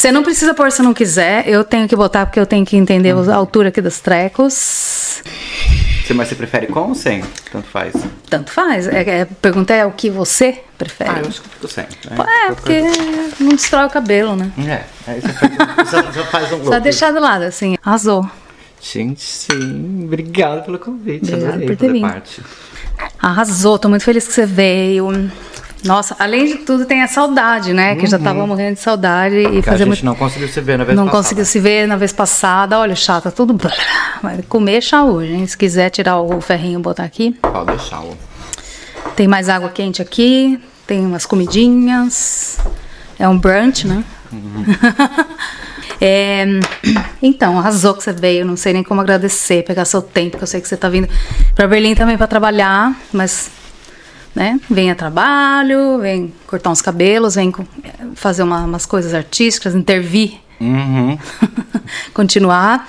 Você não precisa pôr se não quiser. Eu tenho que botar porque eu tenho que entender a altura aqui dos trecos. Você, mas você prefere com ou sem? Tanto faz. Tanto faz. É, é, pergunta é o que você prefere. Ah, eu acho que eu fico sem. É, porque não destrói o cabelo, né? É, aí você faz já, já faz um look. Só deixar do lado, assim. Arrasou. Gente, sim. Obrigado pelo convite. Obrigada Adorei por ter vindo. parte. Arrasou, tô muito feliz que você veio. Nossa, além de tudo, tem a saudade, né? Que eu já tava morrendo de saudade e Porque a fazer gente muito. não conseguiu se ver na vez Não passada. conseguiu se ver na vez passada. Olha, chata, tudo. Vai comer chá hoje, hein? Se quiser tirar o ferrinho e botar aqui. Pode deixar. Tem mais água quente aqui, tem umas comidinhas. É um brunch, né? É, então, arrasou que você veio. Não sei nem como agradecer, pegar seu tempo, que eu sei que você tá vindo para Berlim também para trabalhar, mas né? Vem a trabalho, vem cortar uns cabelos, vem co- fazer uma- umas coisas artísticas, intervir, Uhum. continuar.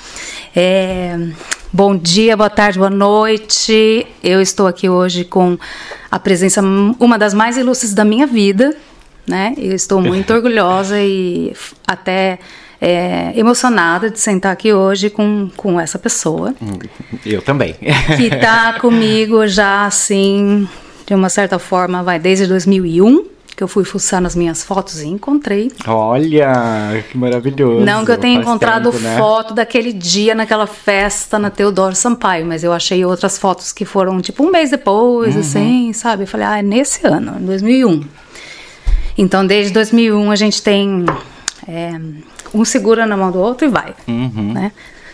É, bom dia, boa tarde, boa noite. Eu estou aqui hoje com a presença, uma das mais ilustres da minha vida, né? Eu estou muito orgulhosa e até é, emocionada de sentar aqui hoje com, com essa pessoa Eu também. que tá comigo já assim, de uma certa forma, vai desde 2001, que eu fui fuçar nas minhas fotos e encontrei. Olha, que maravilhoso. Não que eu tenha Faz encontrado tempo, né? foto daquele dia naquela festa na Teodoro Sampaio, mas eu achei outras fotos que foram tipo um mês depois, Uhum. assim, sabe? Eu falei, ah, é nesse ano, em 2001. Então, desde 2001 a gente tem é, um segura na mão do outro e vai, Uhum. né?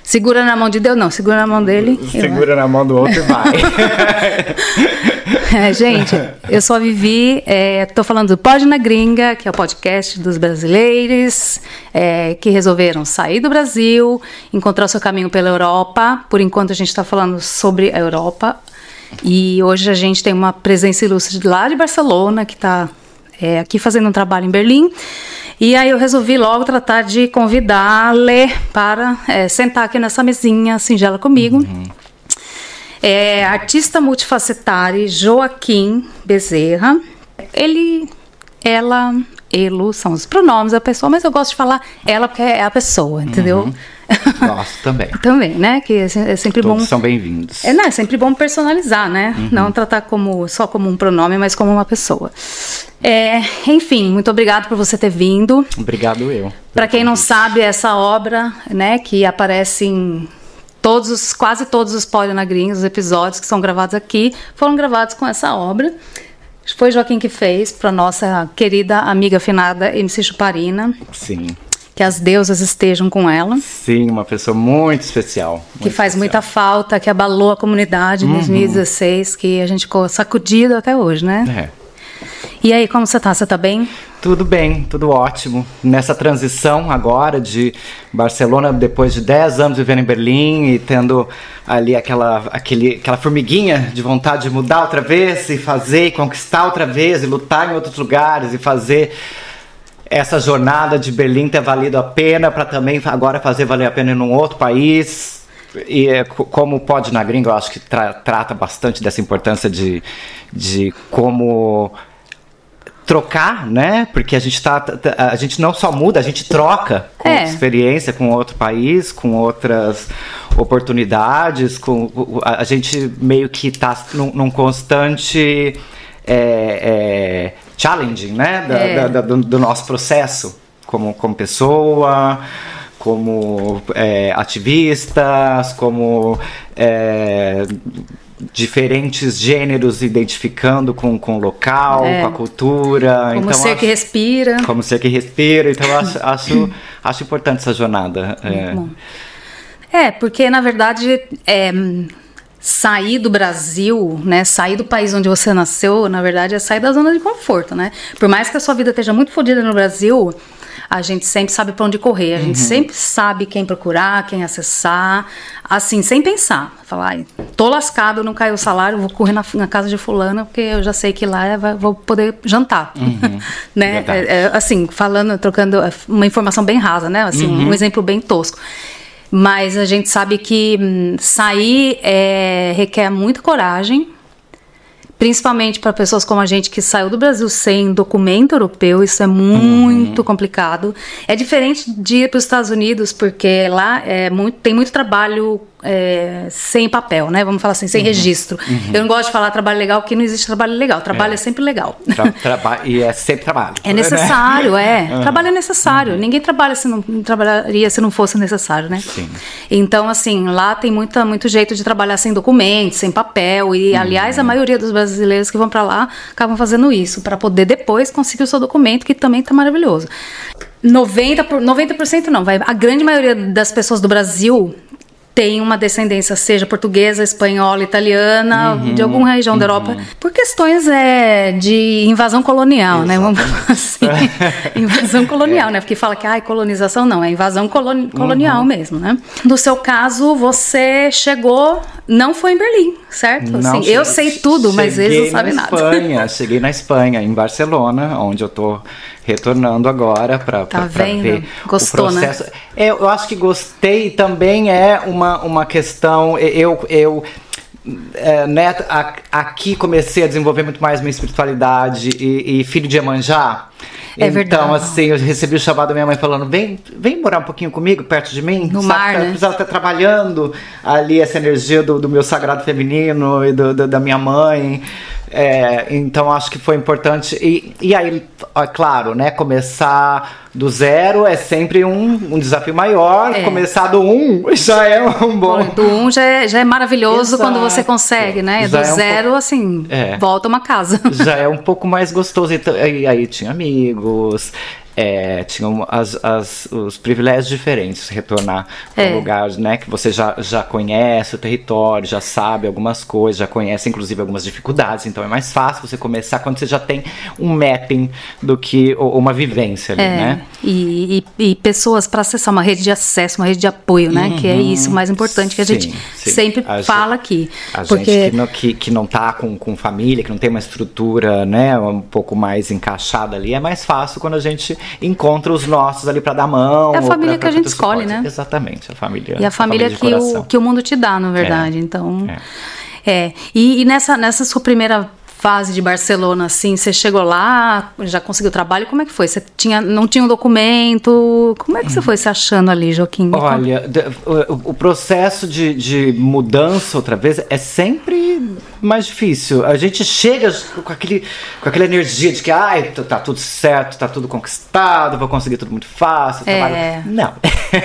Segura na mão de Deus, não, segura na mão dele. Segura na mão do outro e vai. É, gente, eu a Vivi, é, tô falando do Pod na Gringa, que é o podcast dos brasileiros é, que resolveram sair do Brasil, encontrar o seu caminho pela Europa. Por enquanto a gente está falando sobre a Europa. E hoje a gente tem uma presença ilustre lá de Barcelona, que está aqui fazendo um trabalho em Berlim. E aí eu resolvi logo tratar de convidá-le para é, sentar aqui nessa mesinha singela comigo. É, artista multifacetário Joaquim Bezerra. Ele, ela, elo são os pronomes da pessoa, mas eu gosto de falar ela porque é a pessoa, entendeu? Gosto também. Também, né? Que é é sempre Todos bom. são bem-vindos. É, não, é sempre bom personalizar, né? Não tratar como só como um pronome, mas como uma pessoa. É, enfim, muito obrigado por você ter vindo. Obrigado eu. Para quem não sabe, essa obra, né, que aparece em todos os, quase todos os Polinagrinhos, os episódios que são gravados aqui, foram gravados com essa obra. Foi Joaquim que fez para nossa querida amiga finada MC Chuparina, Sim. Que as deusas estejam com ela, Sim, uma pessoa muito especial. que muito faz especial. muita falta, que abalou a comunidade em 2016, que a gente ficou sacudido até hoje, né? É. E aí, como você tá? Você tá bem? Tudo bem, tudo ótimo. Nessa transição agora de Barcelona, depois de 10 anos vivendo em Berlim e tendo ali aquela, aquele, aquela formiguinha de vontade de mudar outra vez e fazer e conquistar outra vez e lutar em outros lugares e fazer essa jornada de Berlim ter valido a pena para também agora fazer valer a pena em um outro país. E é, co- como pode na gringa, eu acho que tra- trata bastante dessa importância de, de como trocar, né? Porque a gente tá, a gente não só muda, a gente troca com É. experiência com outro país, com outras oportunidades, com a, gente meio que tá num, num constante é, é, challenging, né? Da- É. da- do, do nosso processo como, como pessoa, como é, ativistas, como é, diferentes gêneros identificando com, com o local, É. com a cultura. Como então, ser acho, que respira. Como ser que respira. Então, acho, acho, acho importante essa jornada. É. É, porque na verdade é, sair do Brasil, né? Sair do país onde você nasceu, na verdade, é sair da zona de conforto, né? Por mais que a sua vida esteja muito fodida no Brasil, a gente sempre sabe para onde correr, a gente sempre sabe quem procurar, quem acessar, assim, sem pensar. Falar, "Ai, tô lascado, não caiu o salário, vou correr na, na casa de fulana, porque eu já sei que lá é- vai- vou poder jantar. né? Verdade. É, é, assim, falando, trocando é, uma informação bem rasa, né? Assim, um exemplo bem tosco. Mas a gente sabe que hum, sair é, requer muita coragem, principalmente para pessoas como a gente que saiu do Brasil sem documento europeu, isso é muito uhum. complicado. É diferente de ir para os Estados Unidos, porque lá é muito, tem muito trabalho é, sem papel, né? Vamos falar assim, sem uhum. registro. Uhum. Eu não gosto de falar trabalho legal, porque não existe trabalho legal. Trabalho é, é sempre legal. Tra traba e é sempre trabalho. É necessário, né? é. Uhum. Trabalho é necessário. Uhum. Ninguém trabalha se não trabalharia se não fosse necessário, né? Sim. Então, assim, lá tem muita, muito jeito de trabalhar sem documentos, sem papel. E, uhum. aliás, a maioria dos brasileiros que vão para lá acabam fazendo isso, para poder depois conseguir o seu documento, que também está maravilhoso. 90%, por, 90% não, vai. A grande maioria das pessoas do Brasil tem uma descendência, seja portuguesa, espanhola, italiana, uhum, de alguma região uhum. da Europa, por questões é, de invasão colonial, Exatamente. né? Vamos falar assim. invasão colonial, é. né? Porque fala que ah, colonização não, é invasão colon colonial uhum. mesmo, né? No seu caso, você chegou, não foi em Berlim, certo? Assim, eu sei tudo, mas eles não sabem nada. Espanha, cheguei na Espanha, em Barcelona, onde eu tô retornando agora para tá ver Gostou, o né? processo. Né? Eu, eu acho que gostei também é uma, uma questão. Eu, eu é, né, aqui comecei a desenvolver muito mais minha espiritualidade e, e filho de Iemanjá. É verdade. Então, assim, eu recebi o chamado da minha mãe falando: vem, vem morar um pouquinho comigo, perto de mim. No Sabe, mar, né? Precisava estar trabalhando ali essa energia do, do meu sagrado feminino e do, do, da minha mãe. É, então acho que foi importante. E, e aí, é claro, né? Começar do zero é sempre um, um desafio maior. É. Começar do um já é um bom. Do um já é, já é maravilhoso Exato. quando você consegue, né? Já do é um zero, assim, é. volta uma casa. Já é um pouco mais gostoso. E aí tinha amigos é, tinham as, as, os privilégios diferentes, retornar para um é. lugar né, que você já, já conhece o território, já sabe algumas coisas, já conhece inclusive algumas dificuldades, então é mais fácil você começar quando você já tem um mapping do que uma vivência ali, é. né? E, e, e pessoas para acessar uma rede de acesso, uma rede de apoio, né? Uhum. Que é uhum. isso mais importante que a sim, gente sim. sempre a fala aqui. A porque... gente que não, que, que não tá com, com família, que não tem uma estrutura né, um pouco mais encaixada ali, é mais fácil quando a gente encontra os nossos ali para dar mão. É a família pra, que a gente escolhe, né? Exatamente, a família. E a família, a família que, o, que o mundo te dá, na verdade. É, então. É. é. E, e, nessa, nessa sua primeira fase de Barcelona, assim, você chegou lá, já conseguiu trabalho, como é que foi? Você tinha, não tinha um documento, como é que você foi se achando ali, Joaquim? Olha, o, o processo de, de mudança outra vez é sempre mais difícil. A gente chega com, aquele, com aquela energia de que, ai, tá tudo certo, tá tudo conquistado, vou conseguir tudo muito fácil. É. Não.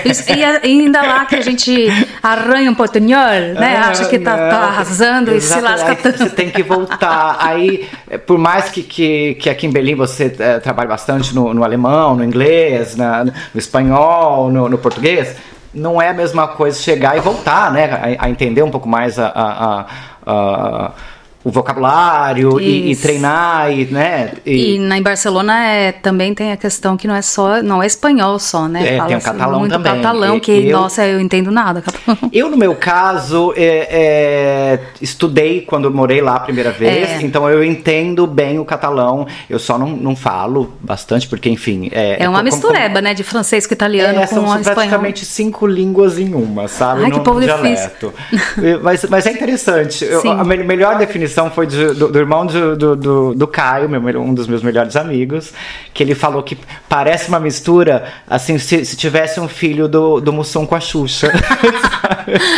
Isso, e ainda lá que a gente arranha um portunhol, né? Ah, Acha que tá, tá arrasando Exato. e se lasca tanto. Você tem que voltar. Aí, por mais que, que, que aqui em Berlim você é, trabalhe bastante no, no alemão, no inglês, na, no espanhol, no, no português, não é a mesma coisa chegar e voltar, né? A, a entender um pouco mais a, a, a o vocabulário e, e, treinar e né e, e na em Barcelona é, também tem a questão que não é só não é espanhol só né é, Fala tem o catalão muito também catalão que eu, nossa eu entendo nada eu no meu caso é, é, estudei quando morei lá a primeira vez é. então eu entendo bem o catalão eu só não, não falo bastante porque enfim é, é uma mistureba né de francês com italiano é, com são espanhol. praticamente cinco línguas em uma sabe Ai, que povo dialeto. difícil mas, mas é interessante eu, a melhor definição definição foi de, do, do, irmão do, do, do Caio, meu, um dos meus melhores amigos, que ele falou que parece uma mistura, assim, se, se tivesse um filho do, do Mussum com a Xuxa.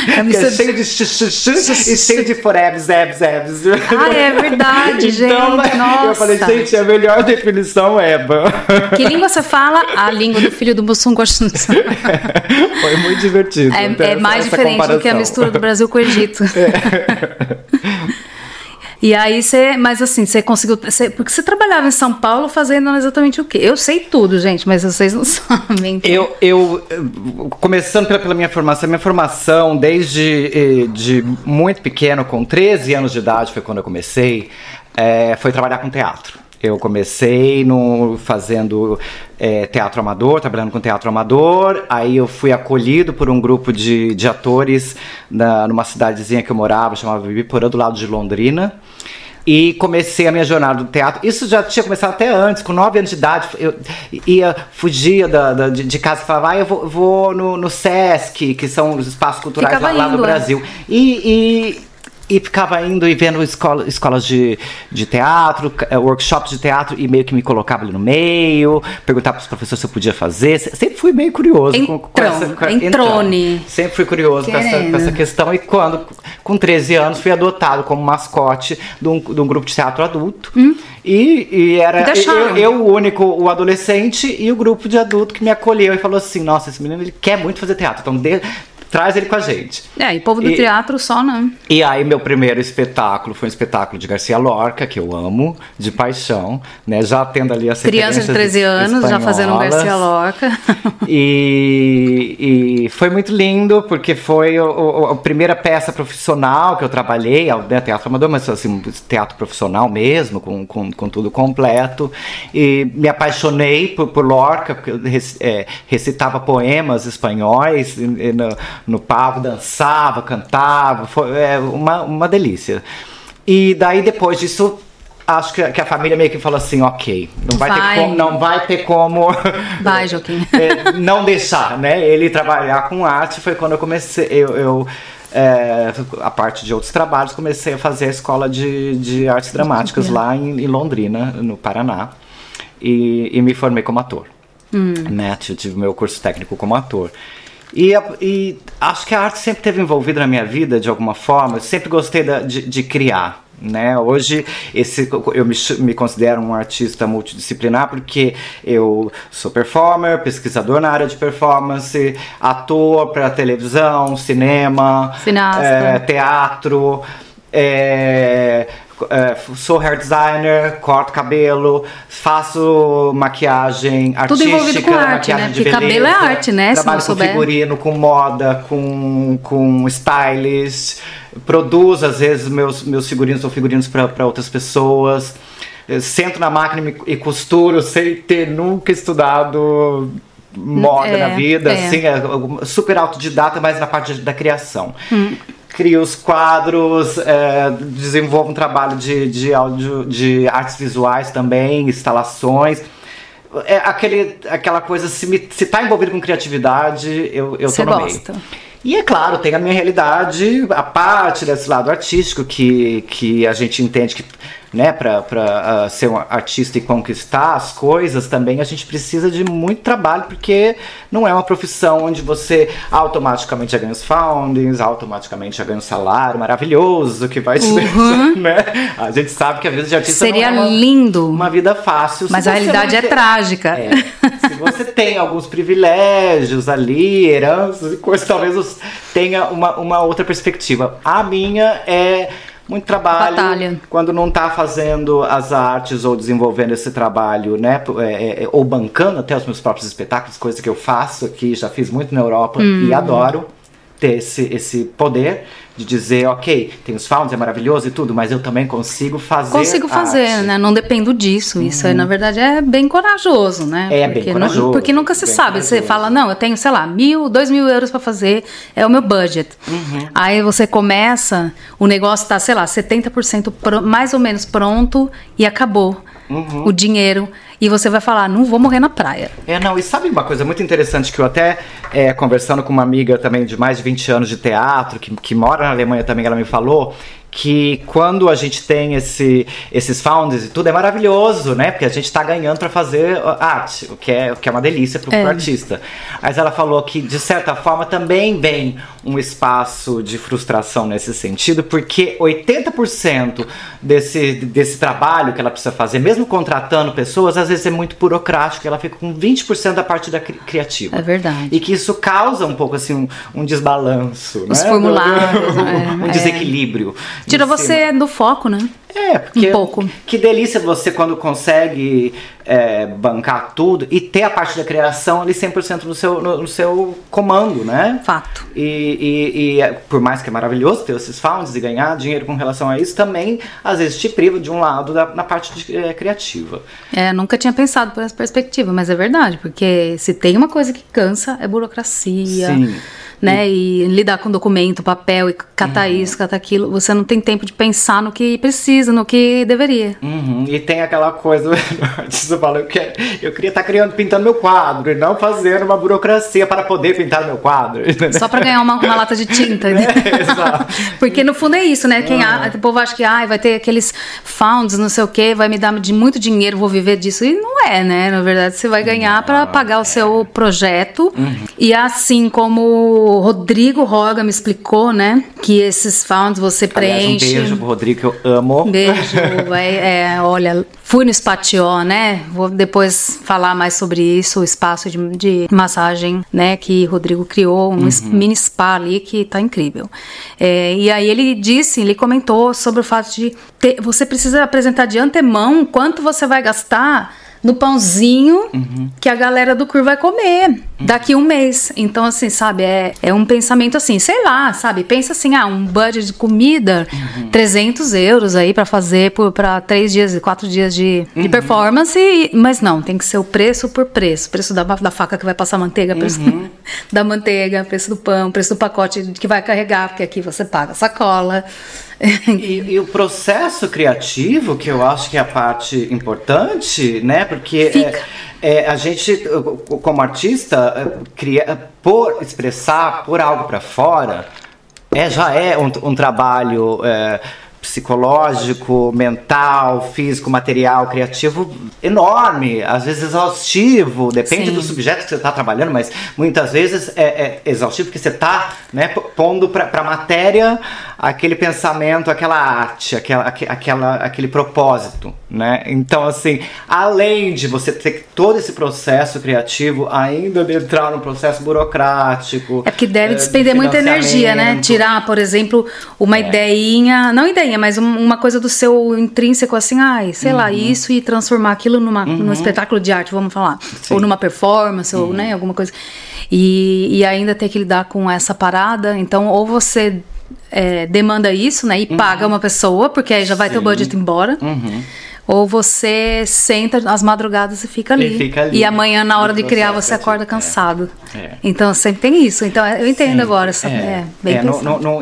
é, é cheio de xuxu e cheio de forebs, ebs, ebs. Ah, é verdade, então, gente. Nossa. Eu falei, gente, a melhor definição é Eba. Que língua você fala? A língua do filho do Mussum com a Xuxa. foi muito divertido. É, é mais diferente comparação. do que a mistura do Brasil com o Egito. É. E aí você, mas assim, você conseguiu, você, porque você trabalhava em São Paulo fazendo exatamente o quê? Eu sei tudo, gente, mas vocês não sabem. Então. Eu, eu, começando pela, pela, minha formação, minha formação desde eh, de muito pequeno, com 13 anos de idade foi quando eu comecei, é, foi trabalhar com teatro. Eu comecei no, fazendo é, teatro amador, trabalhando com teatro amador. Aí eu fui acolhido por um grupo de, de atores na, numa cidadezinha que eu morava, chamava Bibiporã, do lado de Londrina. E comecei a minha jornada do teatro. Isso já tinha começado até antes, com nove anos de idade. Eu ia, fugia da, da de, de, casa e falava, ah, eu vou, vou no, no, Sesc, que são os espaços culturais lá, lá, do Brasil. E, e e ficava indo e vendo escola, escolas de, de teatro, eh, workshops de teatro, e meio que me colocava ali no meio, perguntava para os professores se eu podia fazer. Sempre fui meio curioso Entrou, com, com essa. Com, entrone. Sempre fui curioso com essa, com essa, questão. E quando, com 13 anos, fui adotado como mascote de um, de um grupo de teatro adulto. Hum. E, e, era eu, eu, o único, o adolescente, e o grupo de adulto que me acolheu e falou assim: Nossa, esse menino ele quer muito fazer teatro. Então, de, traz ele com a gente. É, e povo do e, teatro só, né? E aí meu primeiro espetáculo foi um espetáculo de Garcia Lorca, que eu amo, de paixão, né? Já tendo ali as Criança de 13 anos, já fazendo um Garcia Lorca. E, e foi muito lindo, porque foi o, o, a primeira peça profissional que eu trabalhei, né, teatro amador, mas assim, teatro profissional mesmo, com, com, com tudo completo. E me apaixonei por, por Lorca, porque eu é, recitava poemas espanhóis e, e no, no palco, dançava, cantava, foi é, uma, uma delícia. E daí depois disso acho que, que, a família meio que falou assim, ok, não vai, vai. ter como, não vai ter como vai, Joaquim. é, não deixar, né? Ele trabalhar com arte foi quando eu comecei, eu, eu é, a parte de outros trabalhos, comecei a fazer a escola de, de artes dramáticas lá em, em, Londrina, no Paraná, e, e me formei como ator. Hum. Né? Tive meu curso técnico como ator. E, e, acho que a arte sempre esteve envolvida na minha vida de alguma forma. Eu sempre gostei da, de, de, criar. Né? Hoje esse, eu me, me, considero um artista multidisciplinar porque eu sou performer, pesquisador na área de performance, ator para televisão, cinema, é, teatro. É, é, sou hair designer, corto cabelo, faço maquiagem artística, Tudo envolvido com arte, né? Porque beleza, cabelo é arte, né? Trabalho com souber. figurino, com moda, com, com stylist, produzo às vezes meus, meus figurinos ou figurinos para outras pessoas. Eu sento na máquina e costuro sem ter nunca estudado moda é, na vida, é. assim, é super autodidata, mas na parte da criação. Hum crio os quadros, é, desenvolvo um trabalho de, de, áudio, de artes visuais também, instalações. É aquele, aquela coisa, se, me, se tá envolvido com criatividade, eu, eu tô no gosta. meio. E é claro, tem a minha realidade, a parte desse lado artístico que, que a gente entende que né, para uh, ah, ser um artista e conquistar as coisas também, a gente precisa de muito trabalho, porque não é uma profissão onde você automaticamente já ganha os foundings, automaticamente já ganha um salário maravilhoso que vai te uhum. né? A gente sabe que a vida de artista Seria não é uma, lindo. uma vida fácil. Mas a realidade é trágica. É, se você tem alguns privilégios ali, heranças e coisas, talvez tenha uma, uma outra perspectiva. A minha é muito trabalho. Batalha. Quando não está fazendo as artes ou desenvolvendo esse trabalho, né? É, é, é, ou bancando até os meus próprios espetáculos, coisa que eu faço aqui, já fiz muito na Europa e uhum. adoro ter esse, esse poder de dizer, ok, tem os founds, é maravilhoso e tudo, mas eu também consigo fazer. Consigo fazer, arte. né? Não dependo disso. Uhum. Isso aí, na verdade, é bem corajoso, né? É porque bem corajoso. Não, porque nunca se sabe. Corajoso. Você fala, não, eu tenho, sei lá, mil, dois mil euros para fazer, é o meu budget. Uhum. Aí você começa, o negócio tá, sei lá, 70% pro, mais ou menos pronto e acabou. Uhum. O dinheiro e você vai falar, não vou morrer na praia. É, não, e sabe uma coisa muito interessante que eu até, é, conversando com uma amiga também de mais de 20 anos de teatro, que, que mora na Alemanha também, ela me falou, que quando a gente tem esse, esses founders e tudo é maravilhoso, né? Porque a gente está ganhando para fazer arte, o que é, o que é uma delícia para o é. artista. Mas ela falou que, de certa forma, também vem um espaço de frustração nesse sentido, porque 80% desse, desse trabalho que ela precisa fazer, mesmo contratando pessoas, às vezes é muito burocrático, ela fica com 20% da parte da cri criativa. É verdade. E que isso causa um pouco assim um, um desbalanço, Os né? formulários, um, um é, desequilíbrio. Tira você do foco, né? É, porque um pouco. que delícia você quando consegue é, bancar tudo e ter a parte da criação ali 100% no seu, no, no seu comando, né? Fato. E, e, e, é, por mais que é maravilhoso ter esses founds e ganhar dinheiro com relação a isso, também às vezes te priva de um lado da, na parte de, é, criativa. É, nunca tinha pensado por essa perspectiva, mas é verdade, porque se tem uma coisa que cansa é burocracia. Sim né? E lidar com documento, papel, e catar uhum. isso, catar aquilo. Você não tem tempo de pensar no que precisa, no que deveria. Uhum. E tem aquela coisa, você fala, eu, quero, eu queria estar tá criando, pintando meu quadro, e não fazendo uma burocracia para poder pintar meu quadro. Só para ganhar uma, uma, lata de tinta. Né? É, exato. Porque no fundo é isso, né? Quem, uhum. o povo acha que ah, vai ter aqueles founds, não sei o que, vai me dar de muito dinheiro, vou viver disso. E não é, né? Na verdade, você vai ganhar para pagar o seu projeto. Uhum. E assim como o Rodrigo Roga me explicou, né? Que esses founds você preenche. Aliás, um beijo pro Rodrigo, que eu amo. Beijo. é, olha, fui no Spatió, né? Vou depois falar mais sobre isso, o espaço de, de massagem, né? Que o Rodrigo criou, um uhum. mini spa ali que tá incrível. É, e aí ele disse, ele comentou sobre o fato de ter, você precisa apresentar de antemão quanto você vai gastar no pãozinho uhum. que a galera do CUR vai comer. Daqui um mês. Então, assim, sabe, é, é um pensamento assim, sei lá, sabe? Pensa assim, ah, um budget de comida, uhum. 300 euros aí para fazer para três dias, quatro dias de, de uhum. performance, e, mas não, tem que ser o preço por preço. Preço da, da faca que vai passar manteiga, preço uhum. da manteiga, preço do pão, preço do pacote que vai carregar, porque aqui você paga sacola. e, e, o processo criativo, que eu acho que é a parte importante, né? Porque é, a gente, como artista, cria, por expressar, por algo para fora, é, já é um, um trabalho. É, psicológico, mental, físico, material, criativo enorme, às vezes exaustivo, depende Sim. do subjeto que você está trabalhando, mas muitas vezes é, é exaustivo porque você está né, pondo para a matéria aquele pensamento, aquela arte, aquela, aquela, aquele propósito, né? Então, assim, além de você ter todo esse processo criativo, ainda de entrar no processo burocrático. É que deve é, despender de muita energia, né? Tirar, por exemplo, uma é. ideinha, não ideinha, mas uma coisa do seu intrínseco, assim, ai, sei uhum. lá, isso e transformar aquilo numa, uhum. num espetáculo de arte, vamos falar. Sim. Ou numa performance, uhum. ou, né, alguma coisa. E, e ainda ter que lidar com essa parada. Então, ou você é, demanda isso, né? E uhum. paga uma pessoa, porque aí já vai Sim. ter o budget embora. Uhum. Ou você senta às madrugadas e fica ali. E, fica ali, e amanhã, na hora de criar, você acorda cansado. É, é. Então sempre tem isso. Então eu entendo Sim, agora. Essa, é, é, bem é,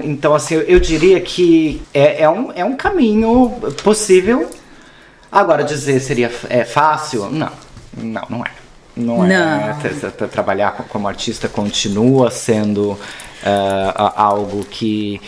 Então, assim, eu, eu diria que é, é, um, é um caminho possível. Agora, dizer seria é, fácil? Não, não, não é. Não, não. é. Trabalhar como artista continua sendo uh, algo que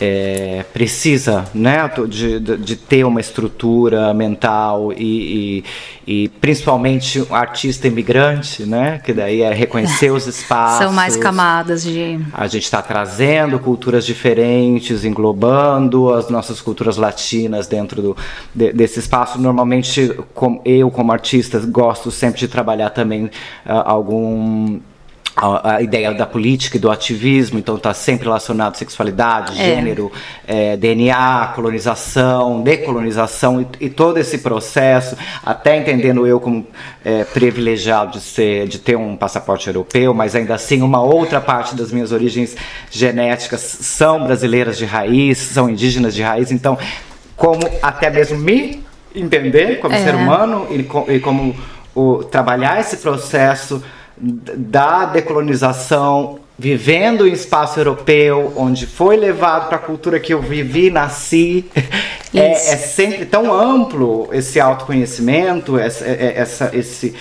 é, precisa né, de, de, ter uma estrutura mental e, e, e, principalmente um artista imigrante, né, que daí é reconhecer os espaços. São mais camadas de. A gente está trazendo culturas diferentes, englobando as nossas culturas latinas dentro do, de, desse espaço. Normalmente, com, eu, como artista, gosto sempre de trabalhar também uh, algum a, a, ideia da política e do ativismo, então está sempre relacionado à sexualidade, é. gênero, é, DNA, colonização, decolonização e, e, todo esse processo, até entendendo eu como é, privilegiado de ser, de ter um passaporte europeu, mas ainda assim uma outra parte das minhas origens genéticas são brasileiras de raiz, são indígenas de raiz, então como até mesmo me entender como é. ser humano e, e como o, trabalhar esse processo da decolonização, vivendo em espaço europeu, onde foi levado para a cultura que eu vivi, nasci. É, é, sempre tão amplo esse autoconhecimento, essa, é, é, essa, esse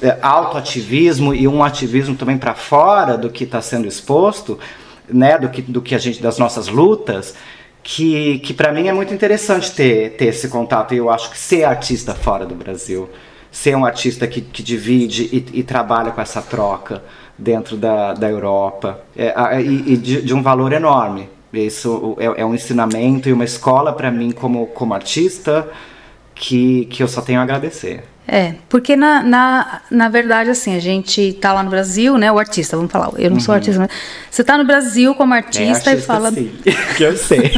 é, autoativismo e um ativismo também para fora do que está sendo exposto, né, do que, do que a gente, das nossas lutas, que, que para mim é muito interessante ter, ter esse contato. E eu acho que ser artista fora do Brasil ser um artista que, que divide e, e trabalha com essa troca dentro da, da Europa é, e, e de, de, um valor enorme. Isso é, é um ensinamento e uma escola para mim como, como artista que, que eu só tenho a agradecer. É, porque na, na, na verdade, assim, a gente tá lá no Brasil, né? O artista, vamos falar, eu não sou uhum. artista, mas você tá no Brasil como artista, é, artista e fala. Sim, que eu sei.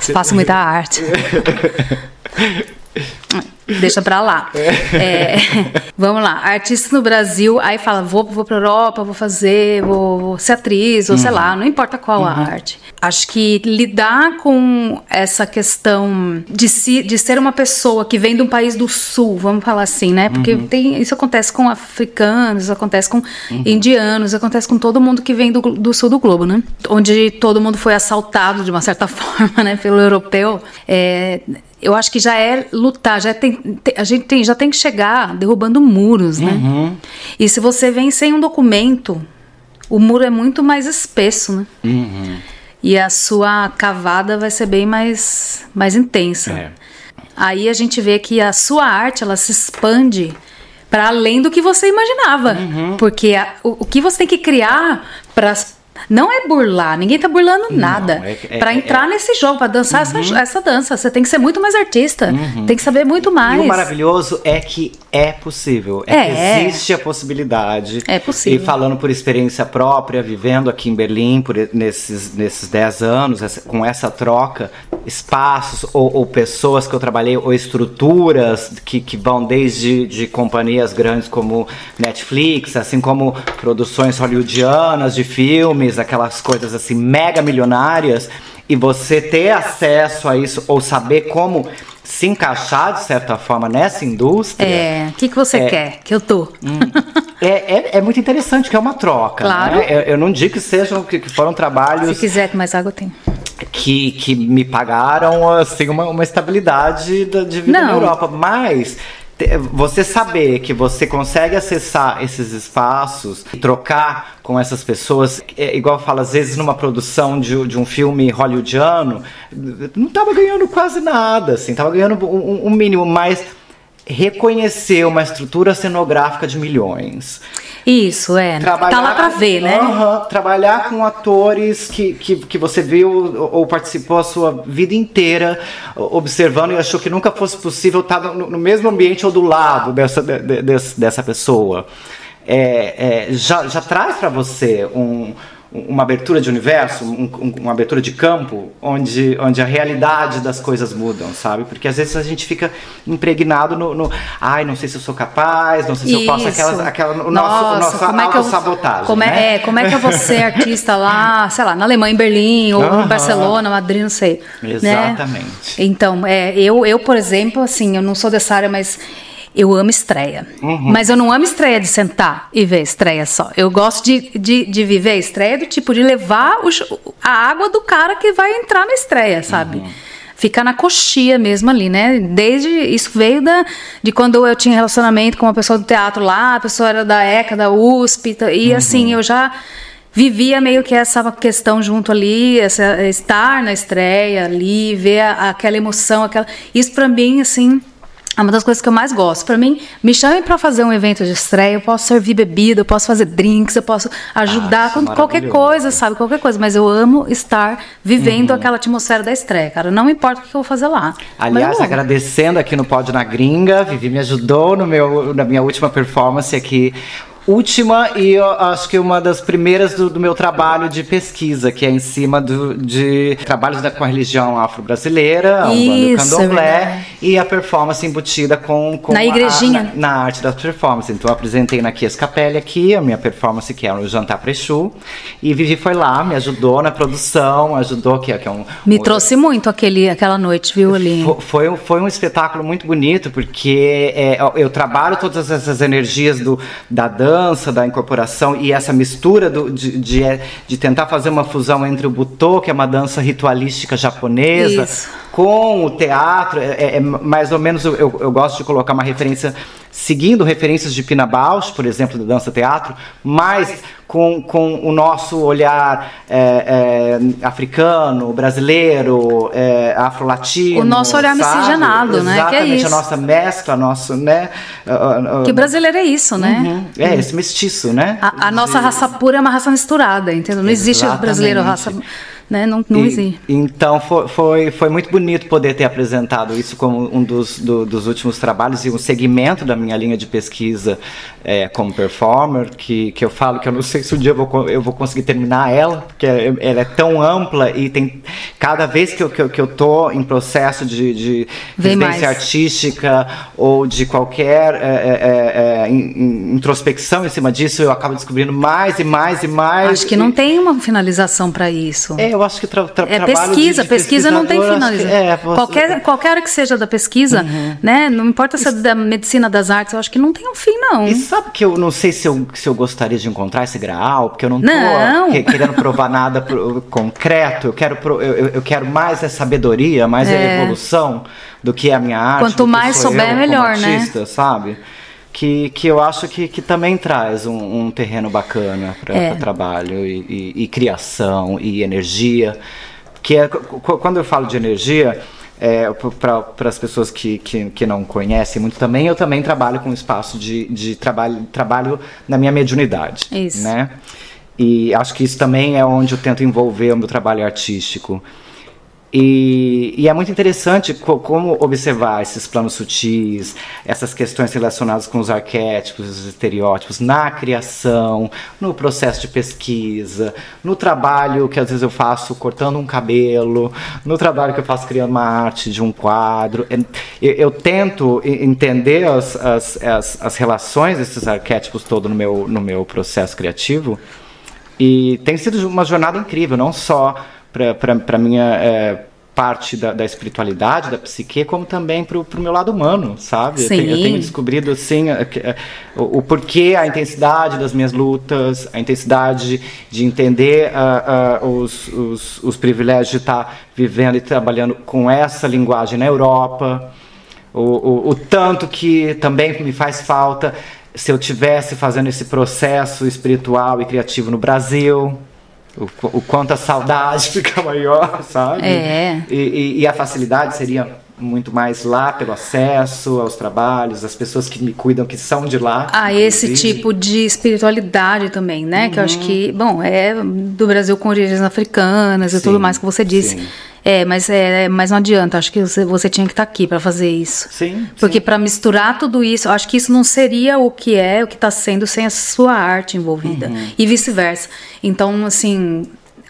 Faço muita arte. Deixa pra lá. É. Vamos lá, artista no Brasil, aí fala, vou, vou pra Europa, vou fazer, vou, vou ser atriz, ou uhum. sei lá, não importa qual uhum. a arte. Acho que lidar com essa questão de, de ser uma pessoa que vem de um país do sul, vamos falar assim, né? Porque uhum. tem, isso acontece com africanos, acontece com uhum. indianos, acontece com todo mundo que vem do, do sul do globo, né? Onde todo mundo foi assaltado de uma certa forma, né, pelo europeu. É, eu acho que já é lutar, já tem, a gente tem, já tem que chegar derrubando muros, né? Uhum. E se você vem sem um documento, o muro é muito mais espesso, né? Uhum. E a sua cavada vai ser bem mais, mais intensa. É. Aí a gente vê que a sua arte ela se expande para além do que você imaginava, uhum. porque a, o, o que você tem que criar para não é burlar, ninguém tá burlando nada. É, é, para entrar é, nesse jogo, para dançar uhum. essa, essa, dança, você tem que ser muito mais artista, uhum. tem que saber muito mais. E o maravilhoso é que é possível, é, é. existe a possibilidade. É possível. E falando por experiência própria, vivendo aqui em Berlim por nesses nesses 10 anos, essa, com essa troca, espaços ou, ou, pessoas que eu trabalhei, ou estruturas que, que vão desde de companhias grandes como Netflix, assim como produções hollywoodianas de filmes filmes, aquelas coisas assim mega milionárias, e você ter acesso a isso ou saber como se encaixar de certa forma nessa indústria. É, o que, que você é, quer? Que eu tô. Hum, é, é, é, muito interessante, que é uma troca. Claro. Né? Eu, eu, não digo que sejam, que, que foram trabalhos. Se quiser, mais água tem. Que, que me pagaram assim uma, uma estabilidade de vida não. na Europa, mas você saber que você consegue acessar esses espaços e trocar com essas pessoas, é, igual fala, às vezes numa produção de, de um filme hollywoodiano, não estava ganhando quase nada, assim, tava ganhando um, um mínimo, mas reconhecer uma estrutura cenográfica de milhões. Isso, é. Trabalhar, tá lá pra ver, né? Uh -huh, trabalhar com atores que, que, que você viu ou participou a sua vida inteira observando e achou que nunca fosse possível estar no, no mesmo ambiente ou do lado dessa, de, de, dessa pessoa. É, é, já, já traz para você um uma abertura de universo, um, um, uma abertura de campo, onde, onde a realidade das coisas mudam, sabe? Porque às vezes a gente fica impregnado no, no ai, não sei se eu sou capaz, não sei se Isso. eu posso, aquela, aquela, o nosso, nosso como é que eu, sabotagem, como é, né? é, como é que eu vou ser artista lá, sei lá, na Alemanha, em Berlim, ou em Barcelona, Madrid, não sei. Né? Exatamente. Né? Então, é, eu, eu, por exemplo, assim, eu não sou dessa área, mas eu amo estreia. Uhum. Mas eu não amo estreia de sentar e ver estreia só. Eu gosto de, de, de viver a estreia do tipo de levar a água do cara que vai entrar na estreia, sabe? Uhum. Ficar na coxia mesmo ali, né? Desde. Isso veio da, de quando eu tinha relacionamento com uma pessoa do teatro lá, a pessoa era da ECA, da USP, e uhum. assim, eu já vivia meio que essa questão junto ali, essa, estar na estreia ali, ver a, aquela emoção, aquela. Isso para mim, assim é uma das coisas que eu mais gosto. Para mim, me chamem para fazer um evento de estreia, eu posso servir bebida, eu posso fazer drinks, eu posso ajudar ah, com qualquer coisa, sabe? Qualquer coisa. Mas eu amo estar vivendo uhum. aquela atmosfera da estreia, cara. Não importa o que eu vou fazer lá. Aliás, agradecendo aqui no Pod na Gringa, Vivi me ajudou no meu, na minha última performance aqui última e eu acho que uma das primeiras do, do, meu trabalho de pesquisa, que é em cima do, de trabalhos da, com a religião afro-brasileira, o candomblé e a performance embutida com, com na igrejinha. A, na, na, arte das performances. Então eu apresentei na Kies Capelli aqui, a minha performance que é o Jantar Prechu, e Vivi foi lá, me ajudou na produção, ajudou que, que é um... Me um, trouxe muito aquele, aquela noite, viu, ali? Foi, foi, um espetáculo muito bonito, porque é, eu trabalho todas essas energias do, da dança, da incorporação e essa mistura do, de, de, de, tentar fazer uma fusão entre o butô, que é uma dança ritualística japonesa, Isso. Com o teatro. É, é, é mais ou menos, eu, eu gosto de colocar uma referência seguindo referências de Pina Bausch, por exemplo, da dança teatro, mas com, com o nosso olhar é, é, africano, brasileiro, é, afro-latino. O nosso olhar sabe? miscigenado, né? Que é isso. a nossa mescla, nosso, né? Que brasileiro é isso, né? Uhum. É, esse mestiço, né? A, a nossa raça pura é uma raça misturada, entendeu? Não existe Exatamente. brasileiro raça né? Não, não E- existe. Então foi, foi, foi muito bonito poder ter apresentado isso como um dos, do- dos últimos trabalhos e um segmento da minha linha de pesquisa é, como performer, que, que eu falo que eu não sei se um dia eu vou, eu vou conseguir terminar ela, porque é- ela é tão ampla e tem cada vez que eu, que eu, que eu tô em processo de, de Vem residência mais. artística ou de qualquer é, é, é, in- in- introspecção em cima disso, eu acabo descobrindo mais e mais e mais. Acho que não e- tem uma finalização para isso. é, eu acho que tra tra É trabalho pesquisa, de- de pesquisa não tem finalização. é, você- Uhum. qualquer, qualquer hora que seja da pesquisa, né? Não importa se é da medicina das artes, eu acho que não tem um fim, não. E sabe que eu não sei se eu, se eu gostaria de encontrar esse graal, porque eu não tô Não. que- querendo provar nada pro- concreto, eu quero, pro- eu, eu- quero mais a sabedoria, mais a É. evolução do que é a minha arte. Quanto mais sou souber, eu melhor, né? artista, sabe? Que, que eu acho que, que também traz um, um terreno bacana para É. trabalho e, e- e criação e energia. Que é, qu- qu- quando eu falo de energia, é, para as pessoas que, que, que não conhecem muito também, eu também trabalho com espaço de, de trabalho, trabalho na minha mediunidade. Isso. Né? E acho que isso também é onde eu tento envolver o meu trabalho artístico. E, e é muito interessante co- como observar esses planos sutis, essas questões relacionadas com os arquétipos, os estereótipos, na criação, no processo de pesquisa, no trabalho que às vezes eu faço cortando um cabelo, no trabalho que eu faço criando uma arte de um quadro. É, Eu, eu tento entender as, as, as, as relações desses arquétipos todo no meu, no meu processo criativo. E tem sido uma jornada incrível, não só para a minha é, parte da, da espiritualidade, da psique, como também para o meu lado humano, sabe? Eu, tenho, eu tenho descobrido assim é, é, o, o porquê, a intensidade das minhas lutas, a intensidade de entender ah, ah, os, os, os privilégios de estar vivendo e trabalhando com essa linguagem na Europa, o, o, o tanto que também me faz falta se eu tivesse fazendo esse processo espiritual e criativo no Brasil. O, o quanto a saudade fica maior, sabe? É. E, e- e a facilidade seria muito mais lá pelo acesso aos trabalhos, as pessoas que me cuidam, que são de lá. a esse tipo de espiritualidade também, né? Que eu Uhum. acho que, bom, é do Brasil com origens africanas e Sim, tudo mais que você disse. sim. É, mas é, mas não adianta. Acho que você, você tinha que estar aqui para fazer isso. Sim, Porque para misturar tudo isso, acho que isso não seria o que é, o que está sendo sem a sua arte envolvida Uhum. e vice-versa. Então, assim,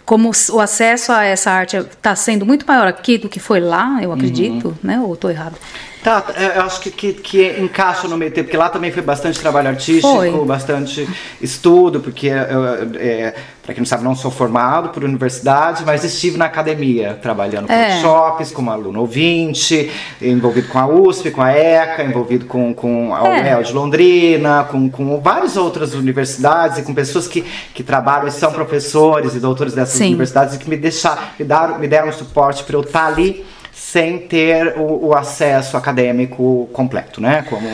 como o acesso a essa arte está sendo muito maior aqui do que foi lá, eu acredito, Uhum. né? Ou estou errado? Tá, é, eu acho que, que, que encaixa no meio tempo, porque lá também foi bastante trabalho artístico, Foi. bastante estudo, porque, é, para quem não sabe, não sou formado por universidade, mas estive na academia, trabalhando com É. workshops, como aluno ouvinte, envolvido com a USP, com a ECA, envolvido com, com a É. UEL de Londrina, com, com várias outras universidades e com pessoas que, que trabalham e são professores e doutores dessas Sim. universidades e que me, deixaram, me, deram, me deram suporte para eu estar ali sem ter o, o acesso acadêmico completo, né? Como,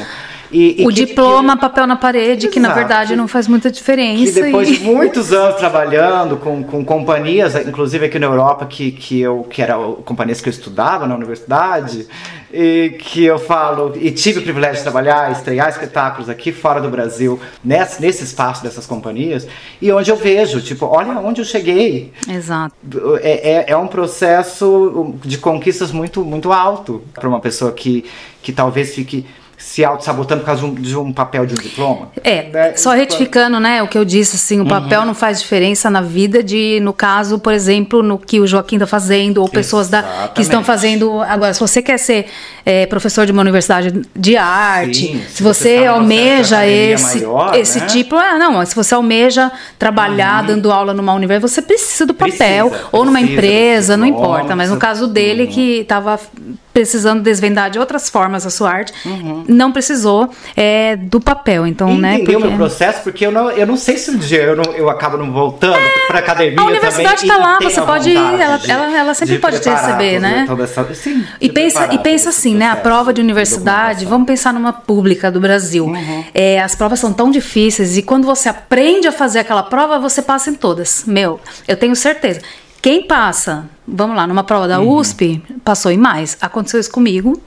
e, e o que- diploma, papel na parede, que na Exato. verdade não faz muita que, diferença. que depois e- de muitos anos trabalhando com, com companhias, inclusive aqui na Europa, que, que, eu, que eram companhias que eu estudava na universidade, e que eu falo, e tive o privilégio de trabalhar, estrear espetáculos aqui fora do Brasil, nesse, nesse espaço dessas companhias, e onde eu vejo, tipo, olha onde eu cheguei, Exato. é, é, é um processo de conquistas muito, muito alto para uma pessoa que, que talvez fique se auto-sabotando por causa de um, papel de um diploma. É, Né? só retificando, né, o que eu disse, assim, o papel não faz diferença na vida de, no caso, por exemplo, no que o Joaquim está fazendo, ou pessoas da, que estão fazendo. Agora, se você quer ser é, professor de uma universidade de arte, Sim, se, se você, você tá almeja esse, maior, esse né? tipo, ah, não, se você almeja trabalhar dando aula numa universidade, você precisa do papel, Precisa, ou numa precisa empresa, não importa, mas no caso dele, que estava precisando desvendar de outras formas a sua arte, não precisou é, do papel. Então, E né? entender o porque- meu processo, porque eu não, eu não sei se um dia eu, não, eu acabo não voltando para academia a universidade também. tá e lá, você pode ir, ela- de- ela- ela sempre de pode te receber, né? essa- sim, E pensa, e pensa assim, né? A prova de universidade, vamos pensar numa pública do Brasil. É, as provas são tão difíceis e quando você aprende a fazer aquela prova, você passa em todas. Meu, eu tenho certeza. Quem passa, vamos lá, numa prova da USP, passou em mais. Aconteceu isso comigo.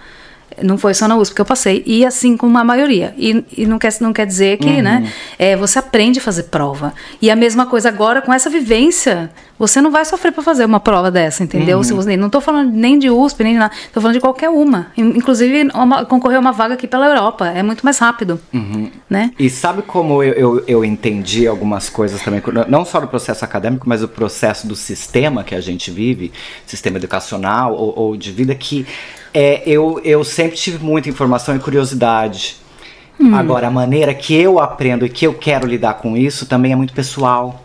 Não foi só na USP que eu passei. E assim como a maioria. E, e não, quer, não quer dizer que, né? Uhum. É, você aprende a fazer prova. E a mesma coisa agora com essa vivência. Você não vai sofrer para fazer uma prova dessa, entendeu? Uhum. Se você, não tô falando nem de USP, nem de nada. Tô falando de qualquer uma. In- Inclusive, uma, a uma vaga aqui pela Europa. É muito mais rápido. Uhum. Né? E sabe como eu, eu, eu entendi algumas coisas também, não só do processo acadêmico, mas do processo do sistema que a gente vive, sistema educacional ou, ou de vida, que é, eu, eu sempre tive muita informação e curiosidade. Hum. Agora, a maneira que eu aprendo e que eu quero lidar com isso também é muito pessoal.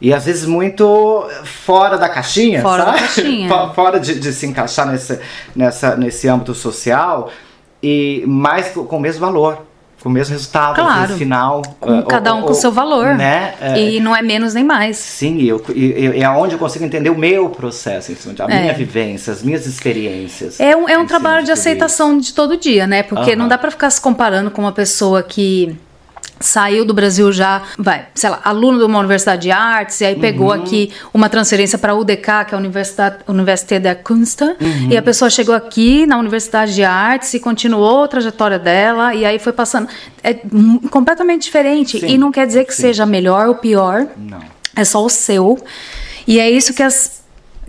E às vezes muito fora da caixinha, Fora da sabe? caixinha. Fo- fora de, de se encaixar nesse, nessa, nesse âmbito social, e mais com o mesmo valor, com o mesmo resultado Claro. vezes, final. Com eh, cada um ou- com o seu valor. Né? E não é menos nem mais. Sim, eu, é onde eu consigo entender o meu processo, em a É. minha vivência, as minhas experiências. É um, é um trabalho de aceitação de todo dia, né? Porque Aham. não dá pra ficar se comparando com uma pessoa que saiu do Brasil já, vai, sei lá, aluno de uma universidade de artes, e aí pegou Uhum. aqui uma transferência para a UDK, que é a Universidade, Universität der Kunst, Uhum. e a pessoa chegou aqui na Universidade de Artes e continuou a trajetória dela, e aí foi passando. É completamente diferente. Sim, E não quer dizer que seja melhor ou pior. Não. É só o seu. E é isso que as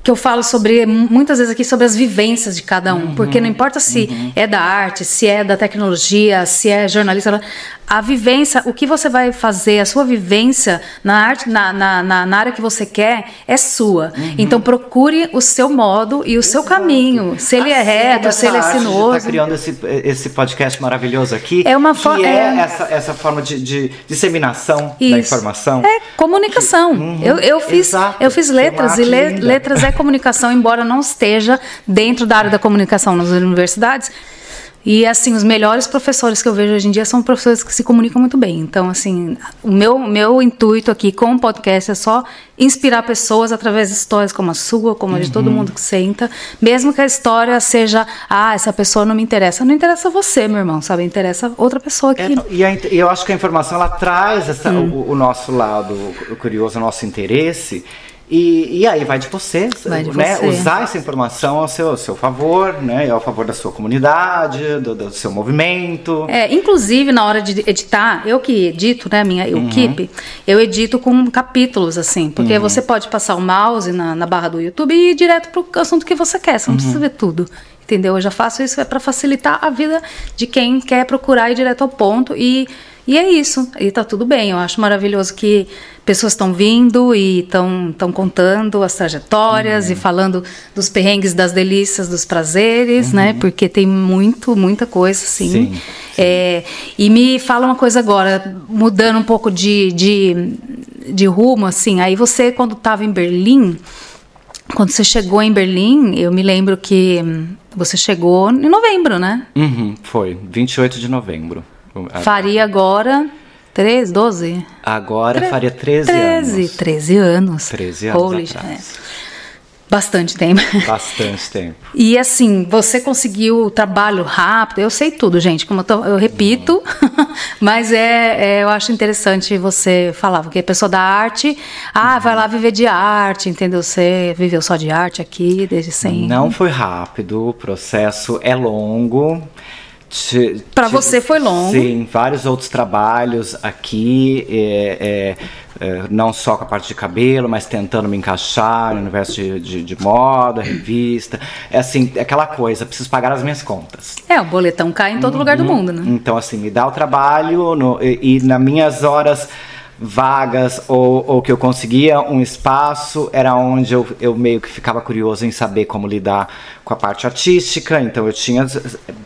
que eu falo sobre muitas vezes aqui sobre as vivências de cada um, porque não importa se é da arte, se é da tecnologia, se é jornalista, a vivência, o que você vai fazer, a sua vivência na arte, na, na, na, área que você quer é sua. Então procure o seu modo e o seu caminho. Se ele é Assim, reto, se ele é de sinuoso. Tá criando esse, esse podcast maravilhoso aqui. É uma que fo- é, é- essa, essa forma de, de disseminação da Isso. informação. É comunicação. eu, eu, fiz, Exato. eu fiz Que é letras e le- letras é comunicação, embora não esteja dentro da área da comunicação nas universidades. E assim, os melhores professores que eu vejo hoje em dia são professores que se comunicam muito bem. Então, assim, o meu, meu intuito aqui com o podcast é só inspirar pessoas através de histórias como a sua, como a de Uhum. todo mundo que senta. Mesmo que a história seja, ah, essa pessoa não me interessa. Não interessa você, meu irmão, sabe? Interessa outra pessoa que. É, e a e eu acho que a informação ela traz essa- Hum. o, o nosso lado curioso, o nosso interesse. E, e aí vai de você, Vai de né? você. Usar essa informação ao seu, ao seu favor, né? Ao favor da sua comunidade, do, do seu movimento. É, inclusive, na hora de editar, eu que edito, né, minha Uhum. equipe, eu edito com capítulos, assim, porque Uhum. você pode passar o mouse na, na barra do YouTube e ir direto pro assunto que você quer, você não Uhum. precisa ver tudo. Entendeu? Eu já faço isso é para facilitar a vida de quem quer procurar ir direto ao ponto e, e é isso. E tá tudo bem. Eu acho maravilhoso que pessoas estão vindo e estão contando as trajetórias Uhum. e falando dos perrengues, das delícias, dos prazeres, né? Uhum. Porque tem muito, muita coisa, assim. Sim, sim. É, e me fala uma coisa agora, mudando um pouco de, de, de rumo, assim. Aí você, quando estava em Berlim, quando você chegou em Berlim, eu me lembro que você chegou em novembro, né? Uhum, foi, 28 de novembro. Faria agora 13, 12? Agora faria 13, 13, anos. 13 anos. 13 anos Holy atrás. shit. Bastante tempo. Bastante tempo. E assim, você conseguiu o trabalho rápido, eu sei tudo, gente, como eu, tô- eu repito, mas é, é, eu acho interessante você falar, porque a pessoa da arte, ah, vai lá viver de arte, entendeu? Você viveu só de arte aqui, desde sempre. Não foi rápido, o processo é longo. Ti- você foi longo. Sim, vários outros trabalhos aqui, é, é, é, não só com a parte de cabelo, mas tentando me encaixar no universo de, de, de moda, revista. É assim, é aquela coisa, preciso pagar as minhas contas. É, o boletão cai em todo lugar do mundo, né? Então, assim, me dá o trabalho no- e, e nas minhas horas vagas ou, ou que eu conseguia um espaço, era onde eu, eu meio que ficava curioso em saber como lidar com a parte artística. Então, eu tinha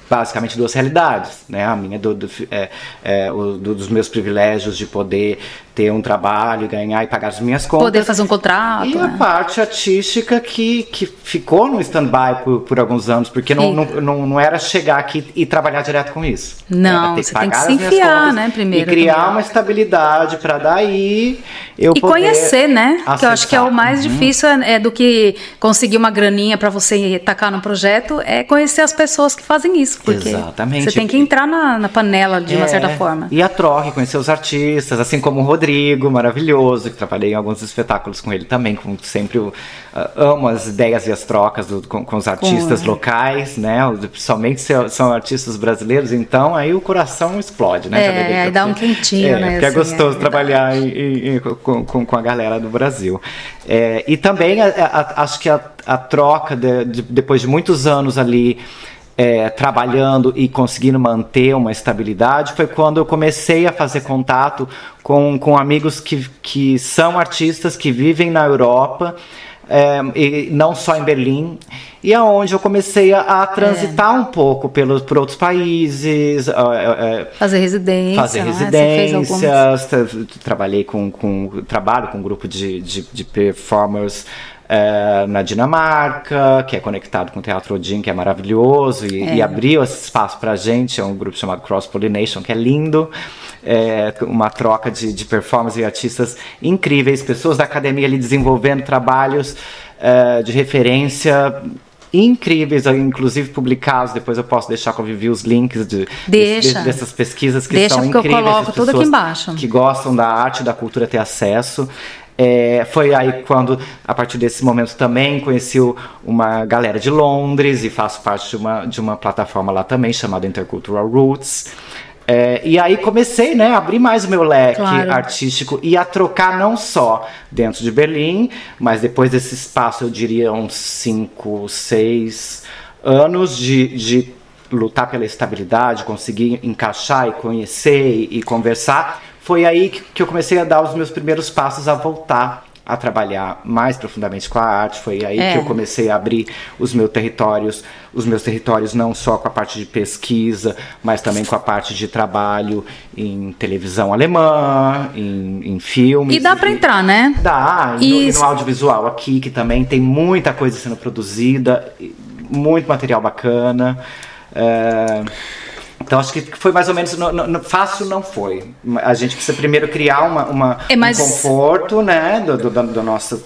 basicamente duas realidades, né? A minha do, do- é, é, o- do- dos meus privilégios de poder ter um trabalho, ganhar e pagar as minhas contas. Poder fazer um contrato. E a né? parte artística que, que ficou no stand-by por, por alguns anos, porque não, não, não, não era chegar aqui e trabalhar direto com isso. Não, você tem que se enfiar, né, primeiro E criar uma estabilidade para daí eu E conhecer, né? Que eu acho que é o acessar. mais Uhum. difícil é, é do que conseguir uma graninha para você tacar no projeto, é conhecer as pessoas que fazem isso. Porque Exatamente. você tem que entrar na, na panela de uma É, certa forma. E a troca, conhecer os artistas, assim como o Rodrigo. Maravilhoso, que trabalhei em alguns espetáculos com ele também, como sempre uh, amo as ideias e as trocas do, com, com, os artistas com, locais, né? Principalmente se são artistas brasileiros, então aí o coração explode, né? É, aí dá um quentinho, é, né? Porque é assim, é gostoso é trabalhar em, em, com, com, com, a galera do Brasil. É, e também a, a, acho que a, a troca de, de, depois de muitos anos ali é, trabalhando e conseguindo manter uma estabilidade foi quando eu comecei a fazer contato com, com amigos que, que são artistas que vivem na Europa. É, e não só em Berlim, e aonde é eu comecei a, a transitar é. um pouco pelos, por outros países. É, fazer residência. Fazer residências. Trabalhei com, com. Trabalho com um grupo de, de, de performers é, na Dinamarca, que é conectado com o Teatro Odin, que é maravilhoso, e, é. e abriu esse espaço para a gente. É um grupo chamado Cross Pollination, que é lindo. É, uma troca de, de performance e artistas incríveis, pessoas da academia ali desenvolvendo trabalhos é, de referência incríveis, inclusive publicados. Depois eu posso deixar com Vivi os links de, Deixa. de, dessas pesquisas que Deixa, são incríveis. Eu coloco tudo aqui embaixo. Que gostam da arte da cultura ter acesso. É, foi aí quando, a partir desse momento também, conheci uma galera de Londres e faço parte de uma, de uma plataforma lá também chamada Intercultural Roots. É, e aí comecei né, a abrir mais o meu leque claro. artístico e a trocar não só dentro de Berlim, mas depois desse espaço, eu diria uns 5, 6 anos de, de lutar pela estabilidade, conseguir encaixar e conhecer e, e conversar foi aí que eu comecei a dar os meus primeiros passos a voltar a trabalhar mais profundamente com a arte. Foi aí é. que eu comecei a abrir os meus territórios, os meus territórios não só com a parte de pesquisa, mas também com a parte de trabalho em televisão alemã, em, em filmes. E dá para entrar, né? Dá, e no, e no audiovisual aqui, que também tem muita coisa sendo produzida, muito material bacana. É... Então acho que foi mais ou menos no, no, fácil não foi. A gente precisa primeiro criar uma, uma é, mas... um conforto, né, do, do, do nosso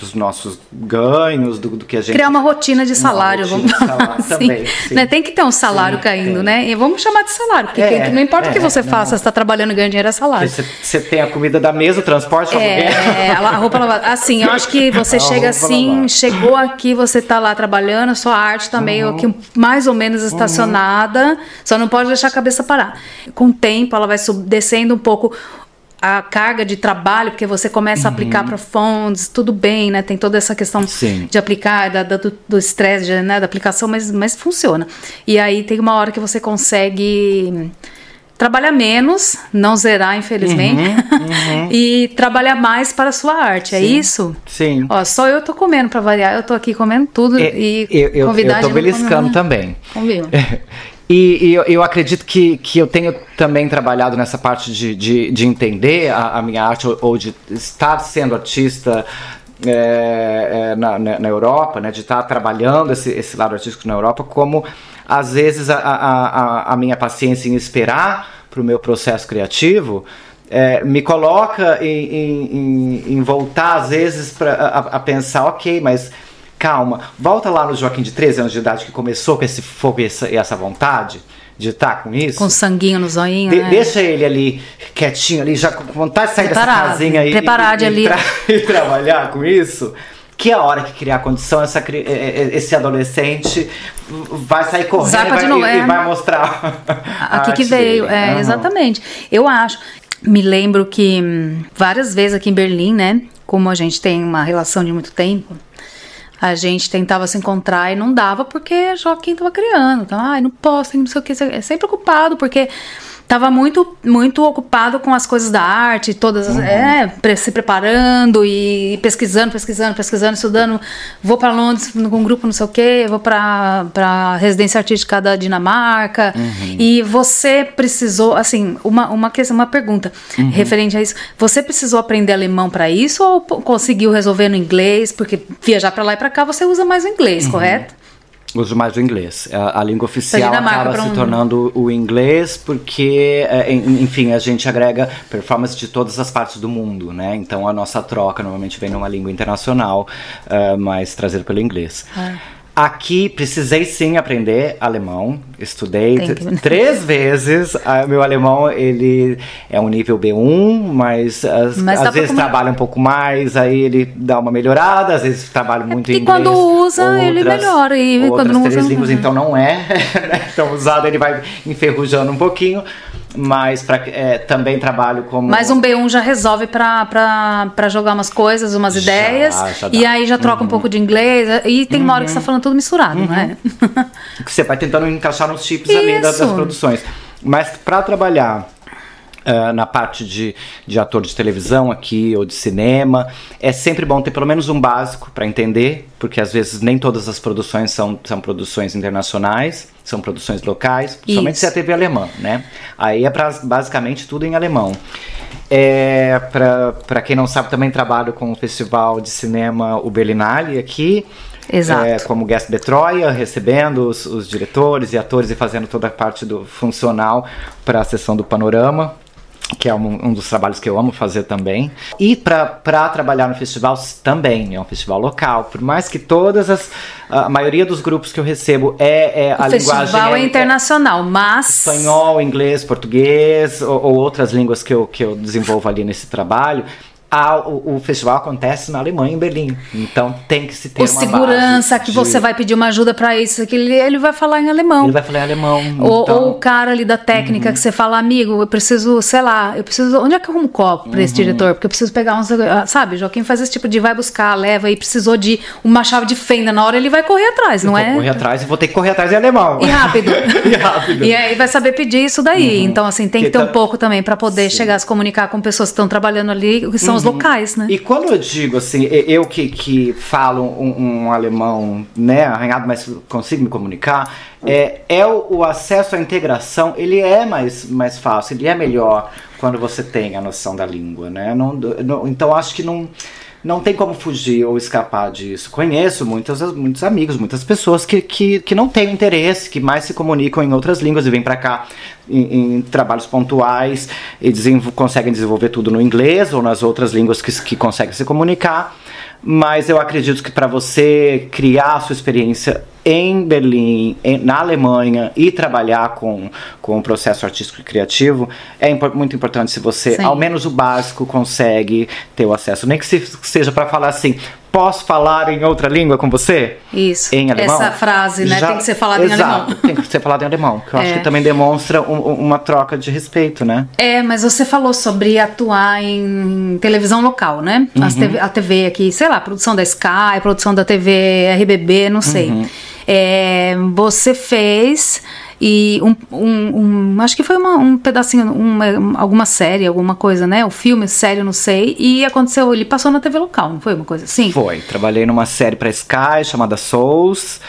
dos nossos ganhos, do, do, que a gente. Criar uma rotina de salário, rotina vamos falar. assim. Também, né? Tem que ter um salário sim, caindo, tem. né? E vamos chamar de salário, porque é, não importa é, o que é, você não. faça, você está trabalhando e ganhando dinheiro, é salário. Você, você, tem a comida da mesa, o transporte, é, a roupa lavada. Assim, eu acho que você a chega assim, lavada. chegou aqui, você está lá trabalhando, a sua arte está meio uhum. aqui mais ou menos estacionada, uhum. só não pode deixar a cabeça parar. Com o tempo, ela vai descendo um pouco a carga de trabalho, porque você começa uhum. a aplicar para fontes, tudo bem, né? Tem toda essa questão Sim. de aplicar, da, do estresse, né? da aplicação, mas, mas funciona. E aí tem uma hora que você consegue trabalhar menos, não zerar, infelizmente, uhum, uhum. e trabalhar mais para a sua arte, é Sim. é isso? Sim. Ó, só eu tô comendo para variar, eu tô aqui comendo tudo é, e eu, eu, convidar eu tô beliscando também. Comigo. E, e eu, eu, acredito que, que eu tenho também trabalhado nessa parte de, de, de entender a, a, minha arte ou, de estar sendo artista é, é, na, na, Europa, né, de estar trabalhando esse, esse lado artístico na Europa, como às vezes a, a, a minha paciência em esperar para o meu processo criativo é, me coloca em, em, em, em, voltar às vezes pra, a, a pensar, ok, mas calma, volta lá no Joaquim de 13 anos de idade que começou com esse fogo e essa, e essa vontade de estar com isso. Com sanguinho no zoinho, de, né? Deixa ele ali quietinho ali, já com vontade de sair preparado, dessa casinha aí preparado e, e, ali. Tra e trabalhar com isso. Que é a hora que criar condição, essa, esse adolescente vai sair correndo vai, e, e, vai mostrar. Aqui que veio, dele. é, uhum. exatamente. Eu acho. Me lembro que hum, várias vezes aqui em Berlim, né? Como a gente tem uma relação de muito tempo, a gente tentava se encontrar e não dava porque Joaquim estava criando. Então, ai, não posso, não sei o que. É sempre ocupado, porque estava muito muito ocupado com as coisas da arte, todas uhum. é, se preparando e pesquisando, pesquisando, pesquisando, estudando. Vou para Londres com um grupo não sei o quê, vou para para residência artística da Dinamarca. Uhum. E você precisou, assim, uma uma questão, uma pergunta uhum. referente a isso. Você precisou aprender alemão para isso ou conseguiu resolver no inglês? Porque viajar para lá e para cá você usa mais o inglês, uhum. correto? Uso mais o inglês. A, a língua oficial acaba se um... tornando o inglês porque, é, enfim, a gente agrega performance de todas as partes do mundo, né? Então a nossa troca normalmente vem numa língua internacional, uh, mas trazida pelo inglês. Ah. Aqui precisei sim aprender alemão. Estudei que- três vezes. Ah, meu alemão ele é um nível B1, mas, as- Mas às vezes comu- trabalha um pouco mais, aí ele dá uma melhorada. Às vezes trabalha muito em porque inglês. quando usa, ele melhora, e outras quando não três usa, línguas, então não é. né? então usado ele vai enferrujando um pouquinho. Mas pra, é, também trabalho como Mas um B1 já resolve pra jogar umas coisas, umas Já, ideias. já e aí já troca um pouco de inglês. E tem uma hora que você tá falando tudo misturado, é? que você vai tentando encaixar nos chips ali das, das Isso. produções. Mas para trabalhar ah, na parte de, de ator de televisão aqui ou de cinema, é sempre bom ter pelo menos um básico para entender, porque às vezes nem todas as produções são, são produções internacionais, são produções locais, principalmente Isso. se é a TV alemã, né? Aí é pra, basicamente tudo em alemão. É, para quem não sabe, também trabalho com o festival de cinema O Berlinale aqui. Exato. É, como guest de Troia, recebendo os, os diretores e atores e fazendo toda a parte do funcional para a sessão do panorama. Que é um, um dos trabalhos que eu amo fazer também. E para trabalhar no festival também, é um festival local. Por mais que todas as. A maioria dos grupos que eu recebo é, é a o linguagem. festival é, internacional, mas. espanhol, inglês, português ou, ou outras línguas que eu, que eu desenvolvo ali nesse trabalho. Ah, o, o festival acontece na Alemanha, em Berlim. Então tem que se ter O uma segurança que de- você vai pedir uma ajuda pra isso, que ele, ele vai falar em alemão. Ele vai falar em alemão. Ou, então, ou o cara ali da técnica que você fala, amigo, eu preciso, sei lá, eu preciso. Onde é que eu arrumo copo pra Uhum. esse diretor? Porque eu preciso pegar uns. ah, Sabe, Joaquim faz esse tipo de vai buscar, leva e precisou de uma chave de fenda na hora, ele vai correr atrás, não vou é? correr atrás e vou ter que correr atrás em alemão. E rápido. e rápido. E aí vai saber pedir isso daí. Então, assim, tem que Que ter um tá- pouco também pra poder chegar a se comunicar com pessoas que estão trabalhando ali, que são locais, né? E quando eu digo assim, eu que, que falo um, um alemão né, arranhado, mas consigo me comunicar, é, é o, o acesso à integração, ele é mais, mais fácil, ele é melhor quando você tem a noção da língua, né? Não, não- então acho que não. Não tem como fugir ou escapar disso. Conheço muitos, muitos amigos, muitas pessoas que, que, que não têm interesse, que mais se comunicam em outras línguas e vêm para cá em, em trabalhos pontuais e desenvol- conseguem desenvolver tudo no inglês ou nas outras línguas que, que conseguem se comunicar. Mas eu acredito que para você criar a sua experiência em Berlim, em- na Alemanha e trabalhar com, com o processo artístico e criativo, é muito importante se você, Sim. ao menos o básico, consegue ter o acesso. Nem que se- seja para falar assim, posso falar em outra língua com você? Isso. Em alemão? Essa frase, né? Já- tem que ser falada em Exato, alemão. tem que ser falado em alemão. Que eu acho É. que também demonstra um- um- uma troca de respeito, né? É, mas você falou sobre atuar em televisão local, né? Uhum. TV, a TV aqui, sei lá, produção da Sky, produção da TV RBB, não sei. Uhum. É, você fez e um, um- um- acho que foi uma- um pedacinho, uma, alguma série, alguma coisa, né? O filme, série, não sei. E aconteceu, ele passou na TV local, não foi uma coisa assim? Foi. Trabalhei numa série pra Sky chamada Souls.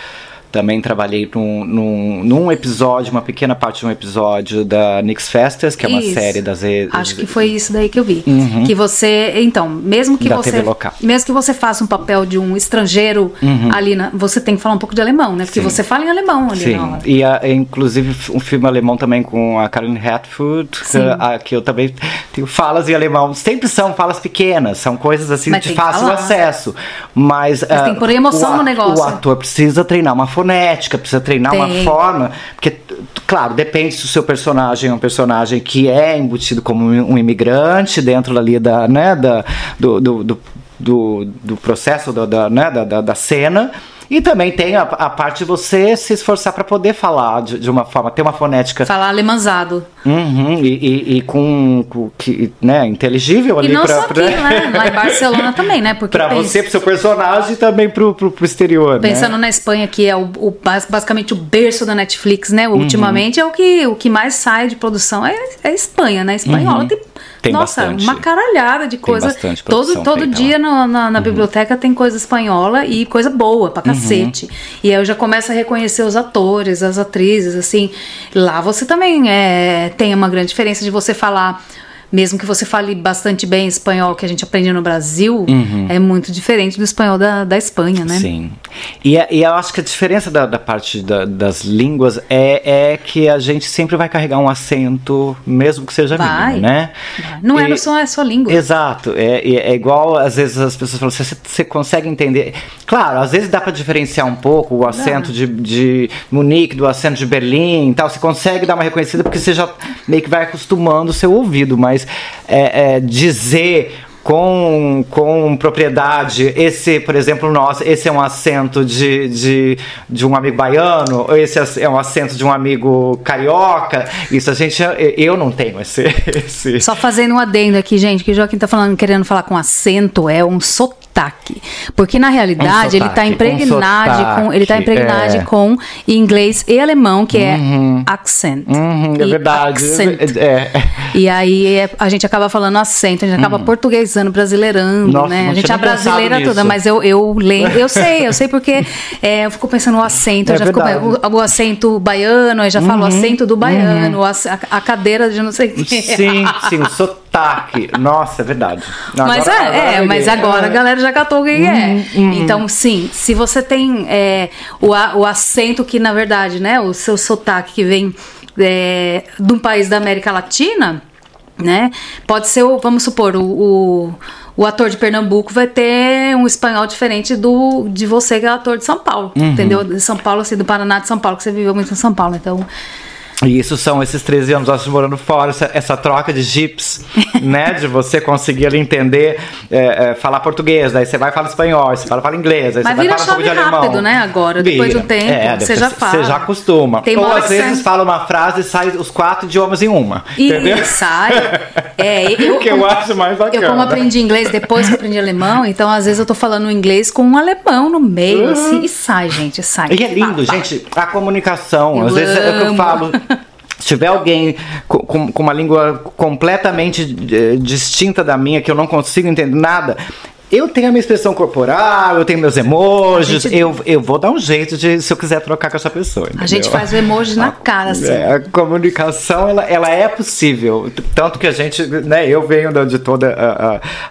Também trabalhei num, num, num episódio, uma pequena parte de um episódio da Nix Festas, que é uma Isso. série das. Acho que foi isso daí que eu vi. Que você, então, mesmo que Uhum. Da você, TV local. mesmo que você faça um papel de um estrangeiro ali, na, você tem que falar um pouco de alemão, né? Porque Sim. você fala em alemão ali Sim, na hora. e a- inclusive um filme alemão também com a Karen Hatfield, que, a- que eu também tenho falas em alemão. Sempre são falas pequenas, são coisas assim Mas de fácil falar. acesso. Mas, Mas tem que pôr emoção o, no negócio. O ator precisa treinar uma fonética, precisa treinar uma Tem. forma. Porque, claro, depende se o seu personagem é um personagem que é embutido como um imigrante dentro ali da, né, da, do, do, do, do, do processo da, da, né, da, da, da cena. E também tem a, a parte de você se esforçar para poder falar de, de uma forma, ter uma fonética Falar alemanzado. uhum, e, e, e com, com que, né, inteligível ali E não pra, só aqui, pra, né? Lá em Barcelona também, né? Porque pra pensa- você, pro seu personagem e também pro, pro, pro exterior. Pensando né? na Espanha, que é o, o bas- basicamente o berço da Netflix, né? Uhum. Ultimamente é o que, o que mais sai de produção é, é a Espanha, né? Espanhola Uhum. Tem nossa, bastante. uma caralhada de coisa. bastante todo todo dia no- na, na biblioteca tem coisa espanhola e coisa boa pra cacete. E aí eu já começo a reconhecer os atores, as atrizes, assim. Lá você também é, tem uma grande diferença de você falar mesmo que você fale bastante bem espanhol que a gente aprende no Brasil, Uhum. é muito diferente do espanhol da, da Espanha, né? Sim. E, é- e eu acho que a diferença da, da parte da- das línguas é, é que a gente sempre vai carregar um acento, mesmo que seja Vai. mínimo, né? Vai. Não é E- só a sua língua. Exato, é, é- é igual às vezes as pessoas falam, você, você consegue entender. Claro, às vezes dá para diferenciar um pouco o acento de, de Munique do acento de Berlim e tal. Você consegue dar uma reconhecida porque você já meio que vai acostumando o seu ouvido, mas é, é, dizer. Com, com propriedade, esse, por exemplo, nossa, esse é um acento de, de, de um amigo baiano, ou esse é um acento de um amigo carioca. Isso a gente, eu não tenho esse. esse Só fazendo um adendo aqui, gente, que o Joaquim tá falando, querendo falar com acento, é um sotaque. Porque na realidade ele tá sotaque, um impregnado com. Ele tá sotaque, impregnado é. com inglês e alemão, que é accent. Uhum, é verdade. accent. É. E aí é- a gente acaba falando acento, a gente acaba portuguesando, brasileirando, Uhum. Nossa, né? A gente é brasileira toda, mas eu, eu lembro, eu sei, eu sei porque é, eu fico pensando no acento, É já fico. Uhum. o, o acento baiano, aí já falo o acento do baiano, ac- a, a cadeira de não sei o quê. Sim, sim, o sotaque. Nossa, é verdade. Não, Mas agora- é, agora é, mas agora a galera já catou quem é. Uhum, Então, sim, se você tem é, o, o acento que, na verdade, né, o seu sotaque que vem é, de um país da América Latina, né, pode ser, o, vamos supor, o, o, o ator de Pernambuco vai ter um espanhol diferente do de você que é ator de São Paulo, Uhum. entendeu? De São Paulo, assim, do Paraná de São Paulo, que você viveu muito em São Paulo, então... E isso são esses 13 anos nós morando fora, essa, essa troca de jips, né? De você conseguir ali entender, é, é, falar português, daí você vai falar espanhol, você fala, fala inglês, aí Mas você vira vai falar chave alemão. rápido, né, agora, depois de um tempo, É, você depois já fala. Você já acostuma. Tem Ou às vezes você- fala uma frase e sai os quatro idiomas em uma. E entendeu? sai. É, eu, que eu acho mais bacana. Eu, como aprendi inglês depois que aprendi alemão, então às vezes eu tô falando inglês com um alemão no meio, assim, e sai, gente, sai. E é lindo, Pá, pá. gente, a comunicação. Eu Às vezes é o que eu amo. falo. Se tiver alguém com, com- uma língua completamente eh, distinta da minha, que eu não consigo entender nada, eu tenho a minha expressão corporal, eu tenho meus emojis, gente- eu, eu vou dar um jeito de, se eu quiser trocar com essa pessoa. A gente entendeu? faz o emoji na cara, assim. É, a comunicação ela, ela é possível, tanto que a gente, né, eu venho da- de todas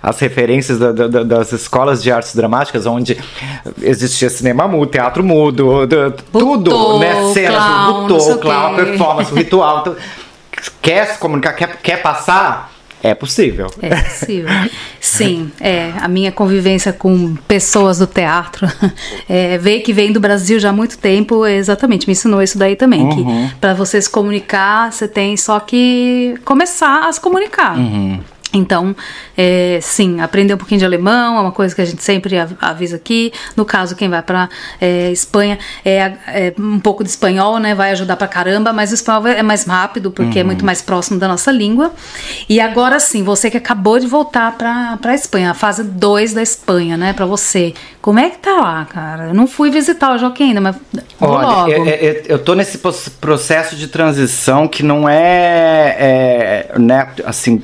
as referências da- da- da- das escolas de artes dramáticas, onde existia cinema mudo, teatro mudo, tudo, né, cenas, clown, butô, clown, performance, ritual, então, quer se comunicar, quer, quer passar, é possível. É possível. Sim, é, a minha convivência com pessoas do teatro, é, veio que vem do Brasil já há muito tempo, exatamente, me ensinou isso daí também, Uhum. que para você se comunicar, você tem só que começar a se comunicar. Uhum. Então, é, sim, aprender um pouquinho de alemão é uma coisa que a gente sempre av- avisa aqui. No caso, quem vai para Espanha, é, é um pouco de espanhol, né? Vai ajudar pra caramba, mas o espanhol é mais rápido, porque é muito mais próximo da nossa língua. E agora sim, você que acabou de voltar pra, pra Espanha, a fase 2 da Espanha, né? Pra você. Como é que tá lá, cara? Eu não fui visitar o Joaquim ainda, mas vou Olha, logo. eu, eu, eu tô nesse processo de transição que não é, é, né, assim,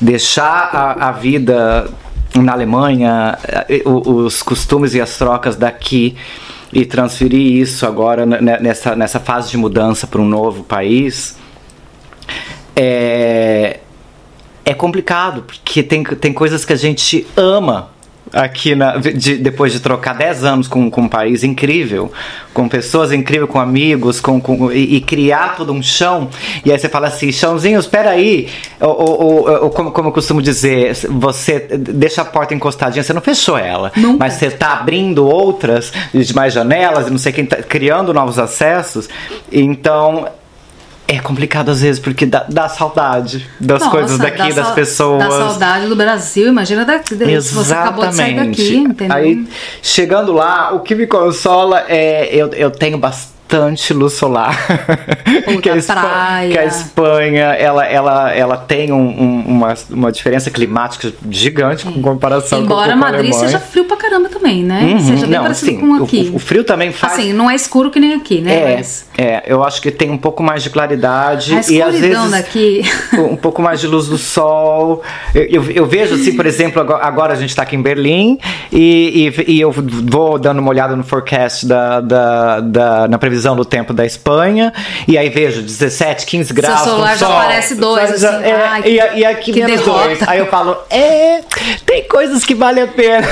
deixar a, a vida na Alemanha, o- os costumes e as trocas daqui e transferir isso agora ne- nessa, nessa fase de mudança para um novo país. É, é complicado, porque tem, tem coisas que a gente ama aqui na, de- depois de trocar 10 anos com, com um país incrível, com pessoas incríveis, com amigos, com, com- e, e criar todo um chão. E aí você fala assim, chãozinho, espera aí. Ou, ou- ou- como, como eu costumo dizer, você deixa a porta encostadinha, você não fechou ela. Nunca. Mas você tá abrindo outras, de mais janelas, e não sei quem, tá criando novos acessos. Então. É complicado às vezes, porque dá, dá saudade das Nossa, coisas daqui, das pessoas. Dá saudade do Brasil, imagina daqui, se você acabou de sair daqui, entendeu? Aí, chegando lá, o que me consola é eu, eu tenho bastante luz solar. Puta, a Espa- praia. que a Espanha, ela, ela, ela tem um- um- uma, uma diferença climática gigante com comparação Embora com, com a Madrid Alemanha. seja frio pra caramba também, né? Uhum, Seja bem não, parecido com aqui. O, o frio também faz. Assim, não é escuro que nem aqui, né? É, Mas é, eu acho que tem um pouco mais de claridade a e às vezes daqui. um pouco mais de luz do sol. Eu, eu- eu vejo assim, por exemplo, agora, agora a gente está aqui em Berlim e, e- e eu vou dando uma olhada no forecast da, da, da- na previsão previsão do tempo da Espanha, e aí vejo 17, 15 graus. Seu celular já sol, aparece dois, já, assim, é, ai, e, e, aqui que menos derrota. dois. Aí eu falo, é, tem coisas que valem a pena.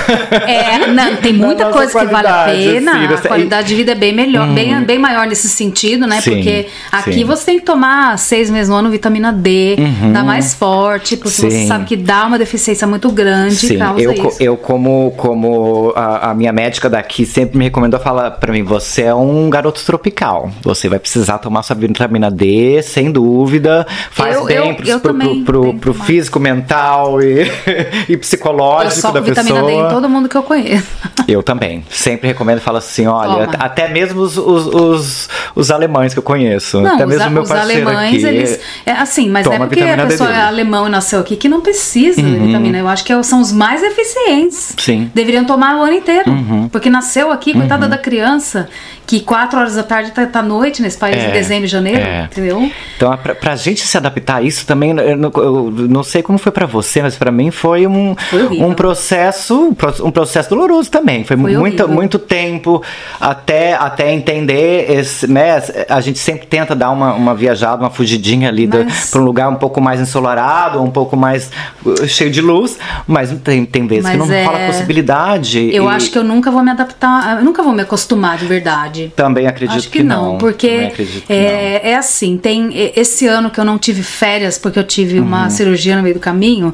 É, não, tem muita coisa que vale a pena. assim, a você- qualidade de vida é bem melhor, bem, bem maior nesse sentido, né? Sim, Porque aqui sim. você tem que tomar seis meses no ano vitamina D, dá mais forte, porque você Uhum. Sabe que dá uma deficiência muito grande Sim, eu, isso. eu como, como a, a minha médica daqui sempre me recomendou falar pra mim, você é um garoto tropical, você vai precisar tomar sua vitamina D, sem dúvida, faz Eu- bem eu- pro, eu pro, pro, pro tomar. físico, mental e, e Eu psicológico só da vitamina pessoa. D em todo mundo que eu conheço. Eu também. Sempre recomendo falo assim: olha, Toma. até mesmo os, os, os, os alemães que eu conheço. Não, até os, mesmo a- meu os parceiro alemães, aqui. eles. É assim, mas é porque a D pessoa é. Uhum. alemão e nasceu aqui que não precisa de vitamina. Eu acho que são os mais eficientes. Sim. Uhum. Deveriam tomar o ano inteiro. Porque nasceu aqui, coitada da criança, que quatro horas da tarde tá, tá noite nesse país, É, em dezembro e janeiro, é. entendeu? Então, pra, pra gente se adaptar a isso também, eu não, eu não sei como foi pra você, mas pra mim foi um, Foi um processo, um pro- processo doloroso também. Foi, Foi muito, horrível. muito tempo até, até entender esse, né? A gente sempre tenta dar uma, uma viajada, uma fugidinha ali Mas- pra um lugar um pouco mais ensolarado, um pouco mais uh, cheio de luz, mas tem, tem vezes que Mas não é- rola possibilidade. Eu e acho que eu nunca vou me adaptar, eu nunca vou me acostumar de verdade. Também acredito Acho que, não, Também porque acredito que é, é assim, tem esse ano que eu não tive férias porque eu tive Uhum. uma cirurgia no meio do caminho,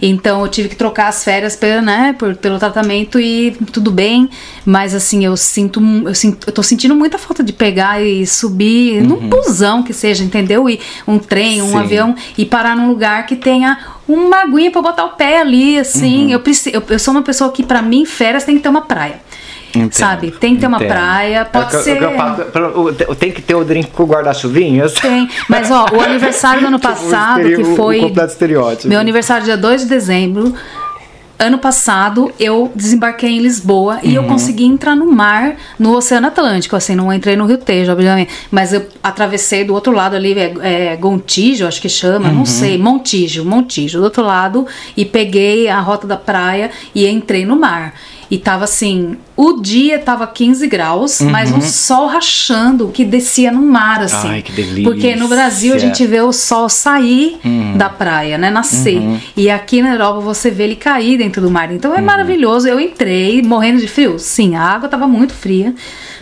então eu tive que trocar as férias pelo, né, por- pelo tratamento e tudo bem, mas assim, eu sinto, eu sinto, eu tô sentindo muita falta de pegar e subir num busão que seja, entendeu? E um trem, um Uhum. Sim. avião e parar num lugar que tenha uma aguinha pra botar o pé ali, assim. Uhum. Eu, preciso, eu, eu sou uma pessoa que, pra mim, férias tem que ter uma praia. Entendo, Sabe? Tem que ter uma entendo. praia, pode É que eu- ser. que eu o- Tem que ter o drink com guarda-chuvinhas. Tem. Mas, ó, o aniversário do ano passado, estere- que o- o foi. completo estereótipo. Meu aniversário, dia 2 de dezembro. Ano passado, eu desembarquei em Lisboa e Uhum. eu consegui entrar no mar, no Oceano Atlântico. Assim, não entrei no Rio Tejo, obviamente. Mas eu atravessei do outro lado ali, é, é Gontijo, acho que chama, Uhum. não sei. Montijo, Montijo, do outro lado. E peguei a rota da praia e entrei no mar. E tava assim, o dia tava 15 graus, mas um sol rachando que descia no mar, assim. Uhum. Ai, que delícia. Porque no Brasil a gente vê o sol sair Uhum. da praia, né? Nascer. E aqui na Europa você vê ele cair dentro do mar. Então é Uhum. maravilhoso. Eu entrei morrendo de frio. Sim, a água tava muito fria,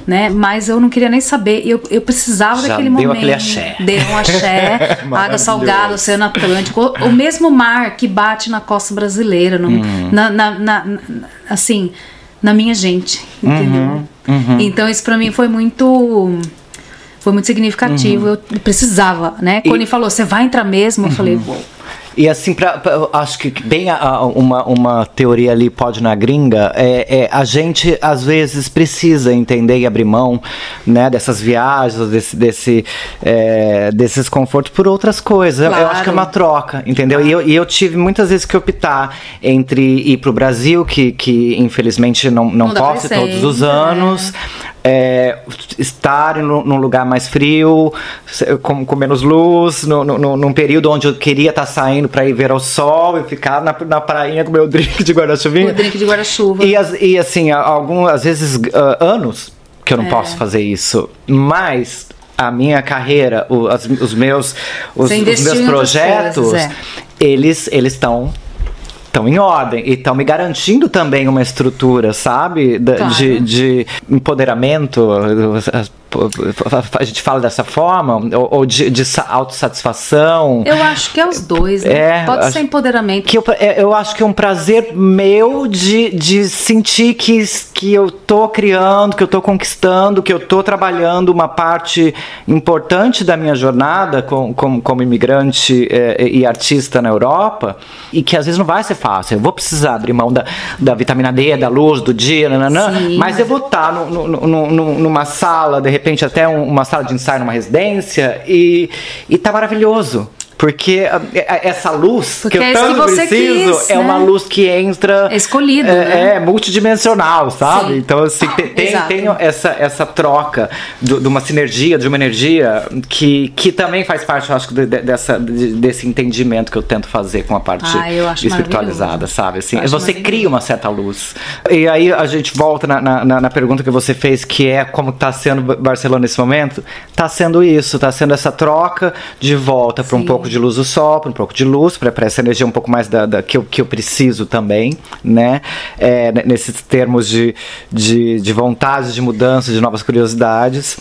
né? Mas eu não queria nem saber. Eu, eu precisava Já daquele deu momento. aquele axé. Deu um axé. água salgada, Oceano Atlântico. O, o mesmo mar que bate na costa brasileira. no- Uhum. na, na- na- na- assim, na minha gente. Uhum. Entendeu? Então isso pra mim foi muito foi muito significativo. Uhum. Eu precisava, né? Quando ele falou, você vai entrar mesmo? Eu falei, vou. E assim, pra, pra- eu acho que bem a- a- uma, uma teoria ali pode na gringa, é, é, a gente às vezes precisa entender e abrir mão né, dessas viagens, desse, desse, é, desses confortos por outras coisas. Eu- Eu acho que é uma Claro. troca, entendeu? E eu, e eu tive muitas vezes que optar entre ir pro Brasil, que, que infelizmente não, não, Não posso todos os sempre, anos. é, estar num, num lugar mais frio, com, com menos luz, no, no- no- num período onde eu queria estar saindo para ir ver ao sol e ficar na, na prainha com meu drink de guarda-chuvinha. O drink de guarda-chuva. E, e assim, algum, às vezes ah, anos que eu não É. posso fazer isso, mas a minha carreira, o- as- os meus, os, os meus projetos, coisas, é. eles eles estão estão em ordem e estão me garantindo também uma estrutura, sabe? Da- Claro. de, de empoderamento. A gente fala dessa forma, ou, ou de, de sa- autossatisfação. Eu acho que é os dois, né? É, Pode acho- ser empoderamento. Que eu, é, eu acho que é um prazer meu de, de sentir que, que eu tô criando, que eu tô conquistando, que eu tô trabalhando uma parte importante da minha jornada com, com, como imigrante é, e artista na Europa, e que às vezes não vai ser fácil. Eu vou precisar abrir mão da, da vitamina D, da luz, do dia, nananã, Sim. mas eu vou estar no, no, no- no- numa sala, de repente até um- uma sala de ensaio numa residência, e, e tá maravilhoso. Porque essa luz Porque que eu é tanto que preciso quis, é né? uma luz que entra. É escolhido, É, né? é multidimensional, sabe? Sim. Então, assim, te- tem, tem essa, essa troca de uma sinergia, de uma energia que, que também faz parte, eu acho, de- de- dessa, de- desse entendimento que eu tento fazer com a parte Ah, espiritualizada, sabe? Assim, você cria uma certa luz. E aí a gente volta na, na, na- pergunta que você fez, que é como tá sendo Ba- Barcelona nesse momento. Tá sendo isso, tá sendo essa troca de volta para um pouco de luz do sol, para um pouco de luz, para essa energia um pouco mais da, da- que, eu, que eu preciso também, né? É, nesses termos de, de, de vontade, de mudança, de novas curiosidades.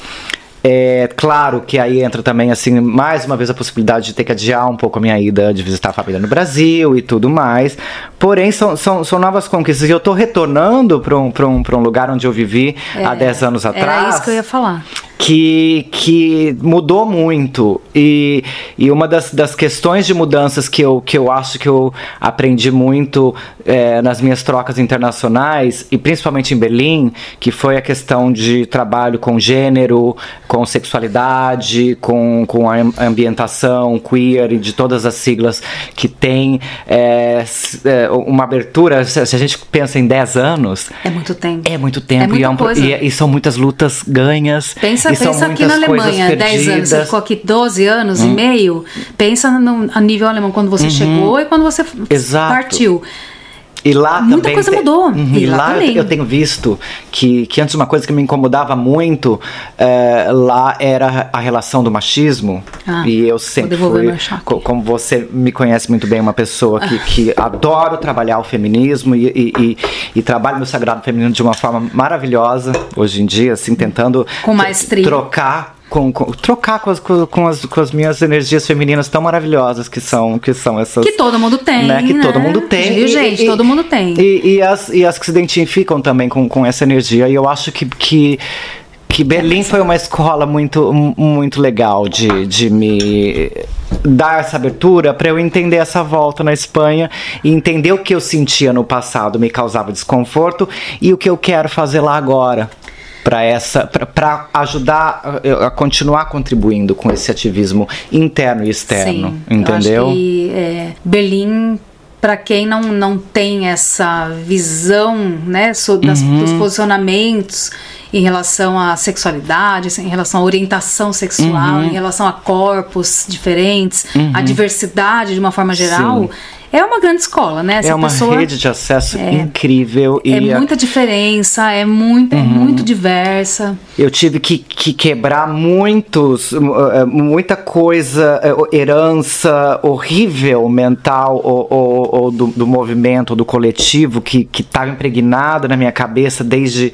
É claro que aí entra também, assim, mais uma vez a possibilidade de ter que adiar um pouco a minha ida de visitar a família no Brasil e tudo mais. Porém, são, são, são novas conquistas. E eu tô retornando para um, pra um, pra um lugar onde eu vivi há 10 anos atrás É, Era isso que eu ia falar. que, que mudou muito. E, e uma das, das questões de mudanças que eu, que eu acho que eu aprendi muito é, nas minhas trocas internacionais, e principalmente em Berlim, que foi a questão de trabalho com gênero, com sexualidade, com, com a am- ambientação queer e de todas as siglas que tem é, é, uma abertura. Se, a gente pensa em 10 anos. É muito tempo. É muito tempo É muita e, é um coisa. e, e são muitas lutas ganhas. Pensa, pensa aqui na Alemanha, 10 anos, você. Hum. ficou aqui 12 anos e meio. Pensa no, a nível alemão, quando você chegou e quando você Uhum. Exato. partiu. E lá Muita também coisa tem- mudou. Uhum, E E lá lá, eu, tenho visto que, que antes uma coisa que me incomodava muito eh, lá era a relação do machismo. Ah, e eu sempre fui, co- como você me conhece muito bem, uma pessoa que, que adoro trabalhar o feminismo e, e, e, e trabalho meu sagrado feminino de uma forma maravilhosa hoje em dia, assim, tentando Com maestria. trocar com, com- trocar com as, com, as, com as minhas energias femininas tão maravilhosas que são, que são essas. Que todo mundo tem, Né? Que né? todo mundo tem. Viu, gente? Todo mundo tem. E, e as, e as que se identificam também com, com essa energia. E eu acho que. que que Berlim foi uma escola muito, muito legal de, de me dar essa abertura para eu entender essa volta na Espanha e entender o que eu sentia no passado me causava desconforto e o que eu quero fazer lá agora para essa para ajudar a, a continuar contribuindo com esse ativismo interno e externo, Sim, entendeu? Eu acho que é, Berlim, para quem não, não tem essa visão né, so- das- Uhum. dos posicionamentos em relação à sexualidade, em relação à orientação sexual, Uhum. em relação a corpos diferentes, a diversidade de uma forma geral, Sim. É uma grande escola, né? Se é uma pessoa- rede de acesso incrível e É muita diferença, é muito, Uhum. é muito diversa. Eu tive que, que quebrar muitos, uh, muita coisa, uh, herança horrível mental ou, ou- ou do, do movimento, do coletivo que estava impregnado na minha cabeça desde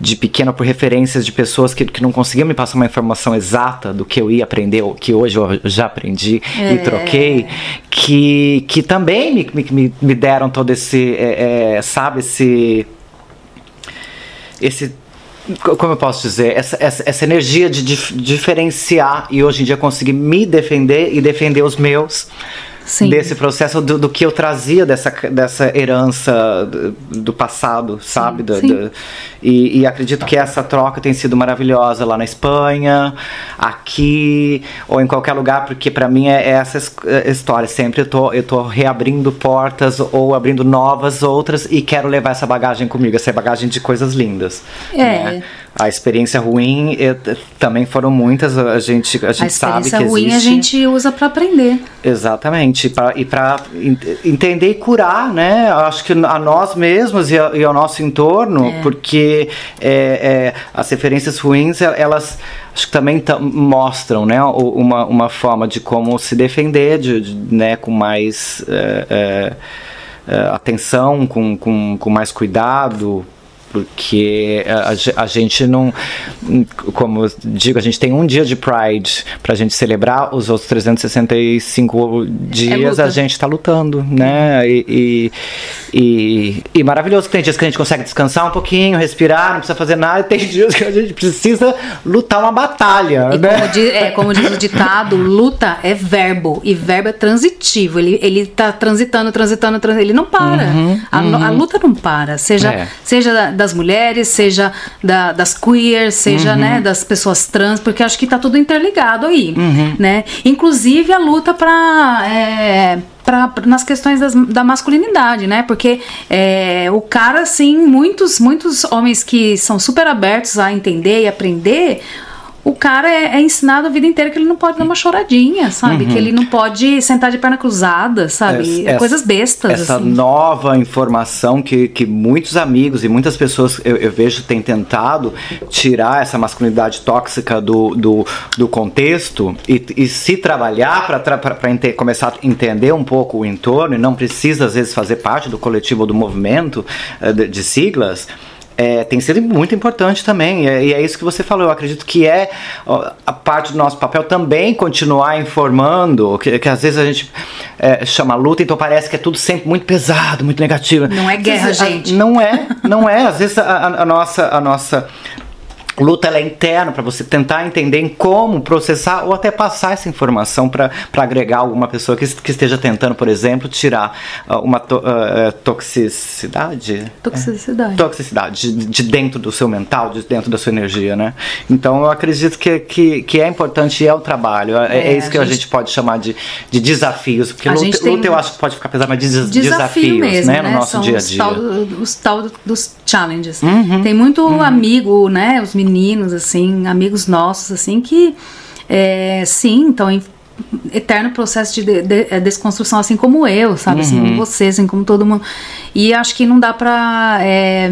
de pequeno por referências de pessoas que, que não conseguiam me passar uma informação exata do que eu ia aprender, ou que hoje eu já aprendi e troquei, que, que também me, me, me deram todo esse, é, é, sabe, esse esse co- como eu posso dizer essa, essa, essa energia de dif- diferenciar e hoje em dia conseguir me defender e defender os meus Sim. desse processo do, do que eu trazia dessa, dessa herança do, do passado sabe Do- sim. do- e, e acredito que essa troca tem sido maravilhosa lá na Espanha aqui ou em qualquer lugar porque para mim é, é essa es- é, história sempre eu tô eu tô reabrindo portas ou abrindo novas outras e quero levar essa bagagem comigo essa bagagem de coisas lindas É. né? A experiência ruim eu- também foram muitas a gente a gente A sabe experiência que ruim a existe. gente usa para aprender. Exatamente, pra, e para entender e curar, né? Acho que a nós mesmos e, a- e ao nosso entorno, porque é, é, as referências ruins, el- elas acho que também tam- mostram, né? Uma, uma forma de como se defender, de, de, né? Com mais é, é, é, atenção, com, com, com mais cuidado, porque a, a gente não, como eu digo, a gente tem um dia de Pride pra gente celebrar, os outros 365 dias luta. a gente tá lutando, né? E, e, e, e maravilhoso que tem dias que a gente consegue descansar um pouquinho, respirar, não precisa fazer nada, e tem dias que a gente precisa lutar uma batalha, E né? como, diz, é, como diz o ditado, luta é verbo e verbo é transitivo. Ele, ele tá transitando, transitando, transitando. Ele não para. a, no- a luta não para. Seja, É. seja da, da das mulheres, seja da, das queers, seja Uhum. né, das pessoas trans, porque acho que tá tudo interligado aí, Uhum. né? Inclusive a luta para pra, nas questões das- da masculinidade, né? Porque é, o cara, assim, muitos, muitos homens que são super abertos a entender e aprender, o cara é, é ensinado a vida inteira que ele não pode dar uma choradinha, sabe? Que ele não pode sentar de perna cruzada, sabe? Essa- Coisas bestas, Essa assim. nova informação que, que muitos amigos e muitas pessoas eu, eu vejo têm tentado tirar essa masculinidade tóxica do, do, do contexto e, e se trabalhar para começar a entender um pouco o entorno e não precisa às vezes fazer parte do coletivo ou do movimento eh, de, de siglas. É, tem sido muito importante também, e é, e é isso que você falou. Eu acredito que é a parte do nosso papel também continuar informando, que, que às vezes a gente é, chama luta, então parece que é tudo sempre muito pesado, muito negativo. Não é guerra, vezes, a- gente. Não é, não é. Às vezes a, a- a nossa. A nossa luta ela é interna para você tentar entender em como processar ou até passar essa informação para agregar alguma pessoa que, que esteja tentando, por exemplo, tirar ah, uma to- ah, toxicidade. Toxicidade. Toxicidade de, de dentro do seu mental, de dentro da sua energia, né? Então eu acredito que, que, que é importante e é o trabalho. É, é É, isso a que a gente- gente pode chamar de, de desafios. Porque luta, gente luta eu acho que pode ficar pesado, mas de des- desafio desafios, mesmo, né? né? No nosso São dia a os dia. tal, os tal dos challenges. Uhum. Tem muito amigo, né? Os meninos, assim, amigos nossos, assim, que é, sim, estão em eterno processo de, de- de- é, desconstrução, assim como eu, sabe? Assim Uhum. como você, assim como todo mundo. E acho que não dá pra é,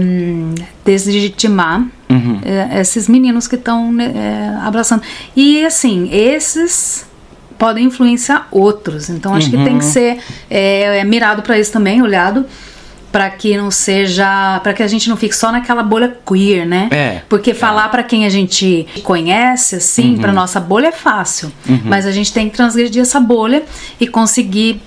deslegitimar Uhum. é, esses meninos que estão né, é, abraçando. E assim, esses podem influenciar outros. Então acho que Uhum. tem que ser é, é, mirado para isso também, olhado para que não seja, para que a gente não fique só naquela bolha queer, né? É, Porque falar pra quem a gente conhece, assim, pra nossa bolha é fácil, mas a gente tem que transgredir essa bolha e conseguir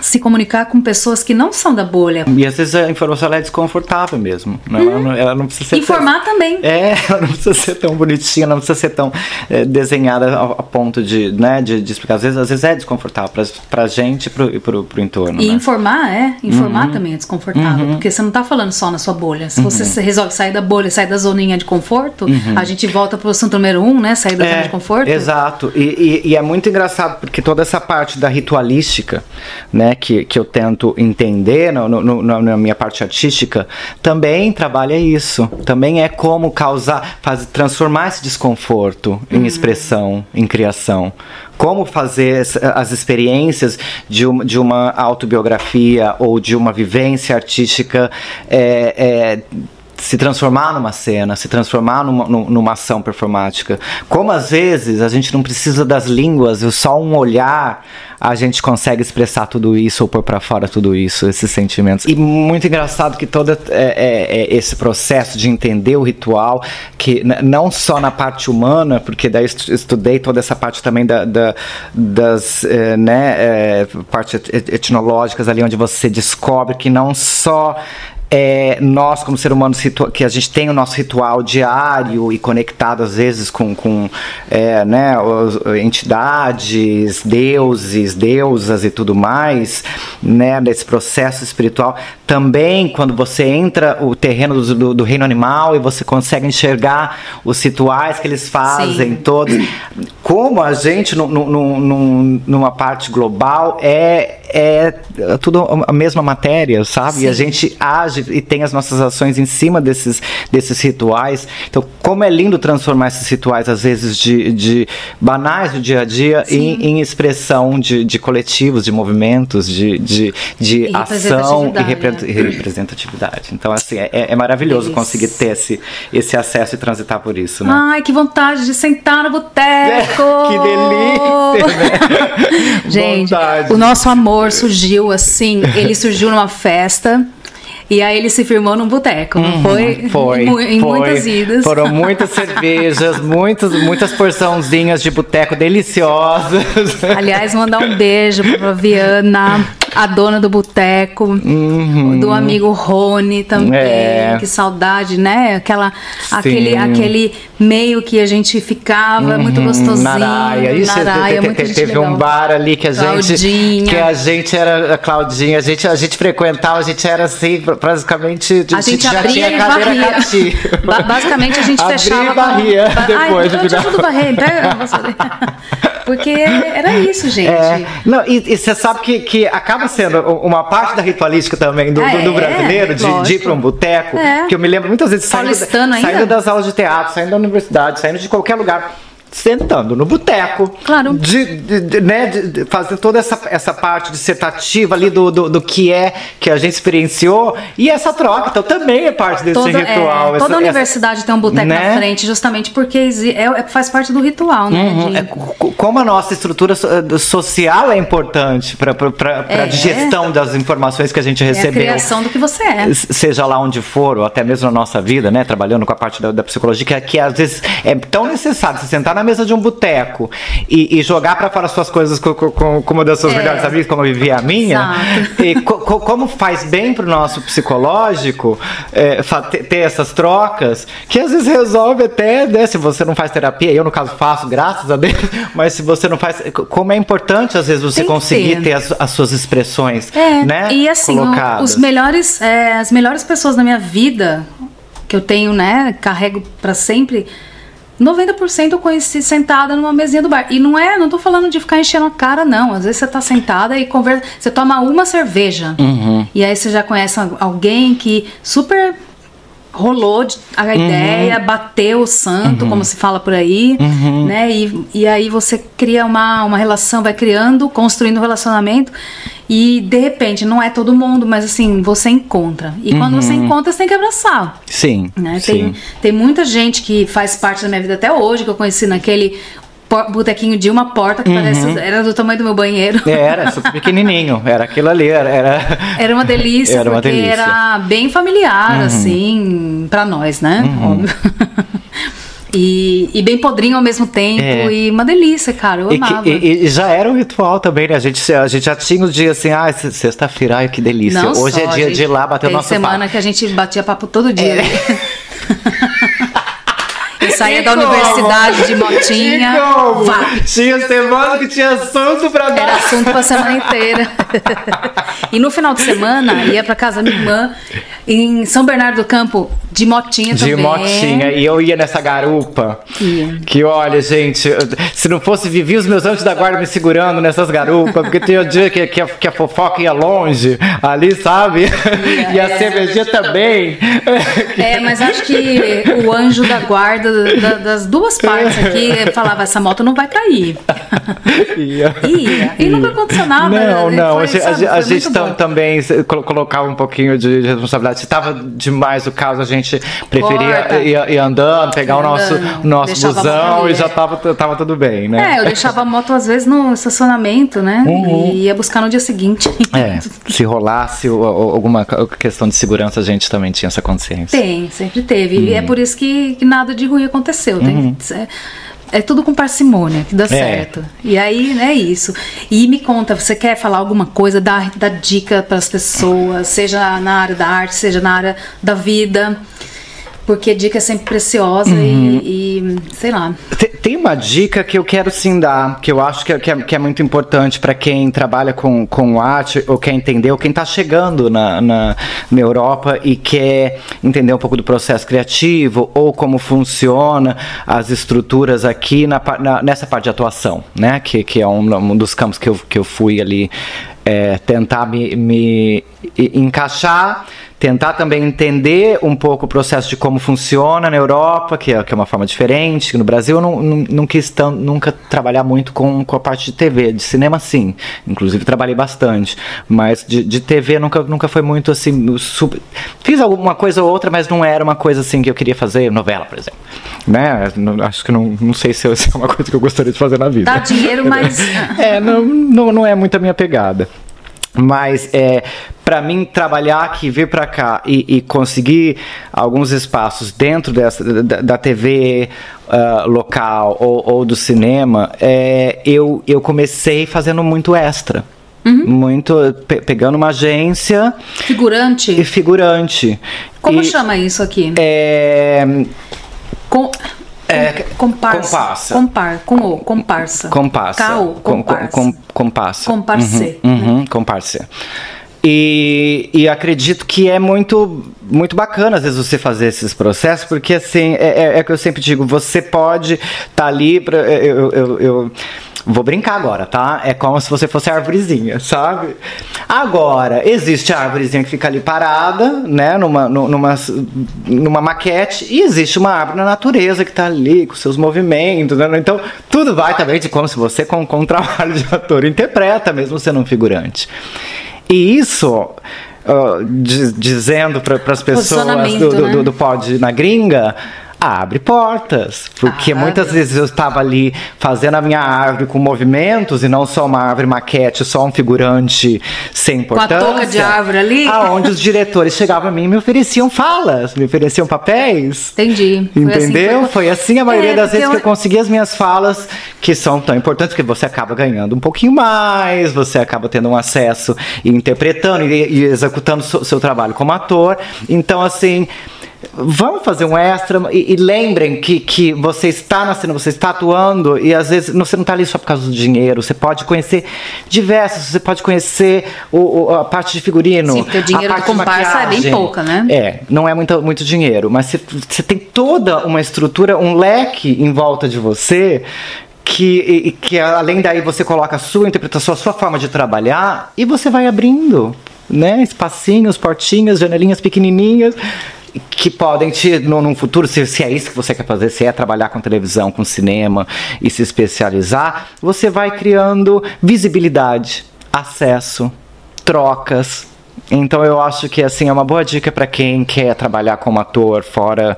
se comunicar com pessoas que não são da bolha. E às vezes a informação é desconfortável mesmo. né? Ela, não, ela não precisa ser. tão- Informar também. É, ela não precisa ser tão bonitinha, não precisa ser tão é, desenhada a, a ponto de, né, de, de explicar. Às vezes, às vezes é desconfortável pra, pra gente e pro, e pro, pro entorno. E né? informar, é. Informar Uhum. também é desconfortável. Porque você não tá falando só na sua bolha. Se você se- resolve sair da bolha, sair da zoninha de conforto, a gente volta pro assunto número um, né? Sair da zona de conforto. Uhum. Exato. E, e- e é muito engraçado porque toda essa parte da ritualística, né, que, que eu tento entender no, no- no- na minha parte artística, também trabalha isso. Também é como causar, faz, transformar esse desconforto em expressão, em criação. Como fazer as- as experiências de uma, de uma autobiografia ou de uma vivência artística é, é, se transformar numa cena, se transformar numa, nu- numa ação performática. Como às vezes a gente não precisa das línguas, só um olhar a gente consegue expressar tudo isso ou pôr pra fora tudo isso, esses sentimentos. E muito engraçado que todo é, é- é esse processo de entender o ritual, que não só na parte humana, porque daí estu- estudei toda essa parte também da, da- das eh, né, eh, partes et- etnológicas ali onde você descobre que não só é, nós, como ser humanos, ritu- que a gente tem o nosso ritual diário e conectado às vezes com, com é, né, entidades, deuses, deusas e tudo mais, né, nesse processo espiritual. Também, quando você entra o terreno do, do- reino animal e você consegue enxergar os rituais que eles fazem, Sim. todos. Como a gente, nu- nu- nu- numa parte global, é, é tudo a mesma matéria, sabe? E a Sim. gente age e tem as nossas ações em cima desses, desses rituais. Então, como é lindo transformar esses rituais, às vezes, de, de banais do dia a dia, em, em expressão de, de coletivos, de movimentos, de, de, de E ação e representatividade, repre- né? representatividade. Então, assim, é, é maravilhoso Isso. conseguir ter esse, esse acesso e transitar por isso, né? Ai, que vontade de sentar no boteco! que delícia, né? Gente, Vontade. o nosso amor surgiu assim, ele surgiu numa festa. E aí ele se firmou num boteco, foi? Uhum. Foi, Em, mu- em foi. muitas idas. Foram muitas cervejas, muitas, muitas porçãozinhas de boteco deliciosas. Aliás, mandar um beijo pra Viana, a dona do boteco, Uhum. do amigo Rony também. É. Que saudade, né? Aquela, Sim. aquele, aquele meio que a gente ficava, muito gostosinho. Uhum. Naraia. Isso, te- Naraia, te- te- gente teve legal. um bar ali que a gente. Claudinha. Que a gente era. A Claudinha, a gente, a gente frequentava, a gente era assim, basicamente. A gente já abria tinha e cadeira varria. Ba- Basicamente a gente Abria fechava. e varria com- depois Ai, de te ajudo a varrer, pega. Porque era isso, gente. É, não, e, você sabe que, que acaba sendo uma parte da ritualística também do, do- do É, brasileiro, de, de ir para um boteco, É. que eu me lembro muitas vezes saindo, saindo das aulas de teatro, saindo da universidade, saindo de qualquer lugar. Sentando no boteco, Claro. de, de- de- né, de, fazer toda essa, essa parte dissertativa ali do, do, do que é que a gente experienciou e essa troca, então também é parte desse Toda, ritual. é, essa- toda essa- universidade tem um boteco né? na frente, justamente porque é, é- faz parte do ritual, né? Uhum. É, co- como a nossa estrutura eh, social é importante para a É. digestão das informações que a gente é a recebeu. criação do que você é. Seja lá onde for, ou até mesmo na nossa vida, né? Trabalhando com a parte da, da psicologia, que, que às vezes é tão necessário você sentar na mesa de um boteco e, e jogar para fora suas coisas com, com- com, uma das suas É. melhores amigas, como eu vivia a minha. Exato. E co- co- como faz bem pro nosso psicológico é, ter, essas trocas, que às vezes resolve até, né? Se você não faz terapia, eu no caso faço, graças a Deus, mas se você não faz. Como é importante às vezes você Tem conseguir ter. ter as, as suas expressões, É, né? e assim, colocadas. os melhores, é, as melhores pessoas da minha vida, que eu tenho, né, carrego pra sempre, 90% eu conheci sentada numa mesinha do bar. E não é, não tô falando de ficar enchendo a cara, não. Às vezes você tá sentada e conversa, você toma uma cerveja. Uhum. E aí você já conhece alguém que super rolou de- a Uhum. ideia, bateu o santo, como se fala por aí, Uhum. né? E, e aí você cria uma, uma relação, vai criando, construindo um relacionamento e de repente não é todo mundo, mas assim, você encontra. E quando você encontra, você tem que abraçar. Sim, Né? Uhum. sim. Tem, tem muita gente que faz parte da minha vida até hoje, que eu conheci naquele botequinho de uma porta que parece, era do tamanho do meu banheiro. Uhum. Era super pequenininho, era aquilo ali, era. era... Era uma delícia, Era uma porque delícia. Uhum. era bem familiar, assim, pra nós, né? Óbvio. e, e bem podrinho ao mesmo tempo, É. e uma delícia, cara, eu E, que- amava. e- e já era um ritual também, né? A gente, a gente já tinha o dia assim, ah, se- sexta-feira, ai que delícia. Não Hoje só, é dia gente, de ir lá bater o nosso semana papo. que a gente batia papo todo dia. É. Saía da como? universidade de motinha, E como? Tinha semana que tinha assunto pra Era dar. assunto pra semana inteira. e no final de semana, ia pra casa da minha irmã, em São Bernardo do Campo, de motinha De também. motinha, e eu ia nessa garupa. Ia. Que olha, gente, se não fosse vivi os meus anjos da guarda me segurando nessas garupas, porque tinha dia que, que, a, que a fofoca ia longe, ali, sabe? e a é. cervejinha também. É, mas acho que o anjo da guarda da- das duas partes aqui falava: essa moto não vai cair. Ia. Ia. E nunca aconteceu nada. Não, né? não. Foi, a gente, sabe, a foi gente tam- também colocava um pouquinho de responsabilidade. Se estava demais o caso, a gente preferia Corta. ir, ir andando, pegar o nosso, Andando, o nosso deixava a busão e já é. tava, tava tudo bem, né? É, eu deixava a moto às vezes no estacionamento, né? E ia buscar no dia seguinte. Uhum. É, se rolasse o- o- alguma questão de segurança, a gente também tinha essa consciência. Tem, sempre teve. Uhum. E é por isso que, que nada de ruim aconteceu. Tem- é, é tudo com parcimônia que dá certo. E aí, é isso. E me conta, você quer falar alguma coisa, dar dica para as pessoas, seja na área da arte, seja na área da vida? Porque dica é sempre preciosa Uhum. e, e, sei lá. Te- Tem uma dica que eu quero sim dar, que eu acho que é, que é, que é muito importante para quem trabalha com, com arte ou quer entender, ou quem está chegando na, na, na Europa e quer entender um pouco do processo criativo ou como funciona as estruturas aqui na, na- nessa parte de atuação, né? Que, que é um, um dos campos que eu, que eu fui ali é, tentar me, me encaixar, tentar também entender um pouco o processo de como funciona na Europa, que é, que é uma forma diferente. No Brasil eu não, não, não quis tão- nunca trabalhar muito com, com a parte de TV, de cinema sim, inclusive trabalhei bastante, mas de, de TV nunca, nunca foi muito assim, super... fiz alguma coisa ou outra, mas não era uma coisa assim que eu queria fazer, novela, por exemplo. Né? Não- Acho que não, não sei se é se é uma coisa que eu gostaria de fazer na vida. Dá dinheiro, mas. É, não, não, não é muito a minha pegada. Mas é, para mim trabalhar aqui, vir para cá e, e conseguir alguns espaços dentro dessa, da, da TV ah, local ou, ou do cinema, é, eu, eu comecei fazendo muito extra. Muito pe- pegando uma agência Figurante? e figurante. Como E, chama isso aqui? É, Com, É, com- comparsa. comparsa. Compar, com o, comparsa. Compassa. Cal, Com- comparsa. com- compassa. Comparse, Uhum, uhum, comparse. E, e acredito que é muito, muito bacana, às vezes, você fazer esses processos, porque, assim, é, é, é que eu sempre digo, você pode estar tá ali pra, eu, eu, eu Vou brincar agora, tá? É como se você fosse a árvorezinha, sabe? Agora, existe a árvorezinha que fica ali parada, né? Numa, nu- numa, numa maquete, e existe uma árvore na natureza que tá ali com seus movimentos, né? Então, tudo vai também de como se você, com, com um trabalho de ator, interpreta, mesmo sendo um figurante. E isso. di- dizendo para as pessoas do, do, né? do, do pod na gringa, abre portas. Porque Abre. muitas vezes eu estava ali fazendo a minha árvore com movimentos e não só uma árvore maquete, só um figurante sem a importância. touca de árvore ali? Aonde os diretores chegavam a mim e me ofereciam falas, me ofereciam papéis. Entendi. Foi assim, Entendeu? foi- foi... assim a maioria É, das vezes eu- que eu consegui as minhas falas, que são tão importantes, porque você acaba ganhando um pouquinho mais, você acaba tendo um acesso e interpretando e, e executando seu, seu trabalho como ator. Então, assim. Vamos fazer um extra e, e lembrem que, que você está na cena, você está atuando e às vezes você não está ali só por causa do dinheiro. Você pode conhecer diversos, você pode conhecer o, o- a parte de figurino. Sim, porque o dinheiro a do parte de comparsa é bem pouca, né? É, não é muito, muito dinheiro, mas você, você tem toda uma estrutura, um leque em volta de você que, e que além daí você coloca a sua interpretação, a sua forma de trabalhar e você vai abrindo, né? Espacinhos, portinhas, janelinhas pequenininhas que podem te, no, futuro, se, se é isso que você quer fazer, se é trabalhar com televisão, com cinema e se especializar, você vai criando visibilidade, acesso, trocas. Então eu acho que assim é uma boa dica para quem quer trabalhar como ator fora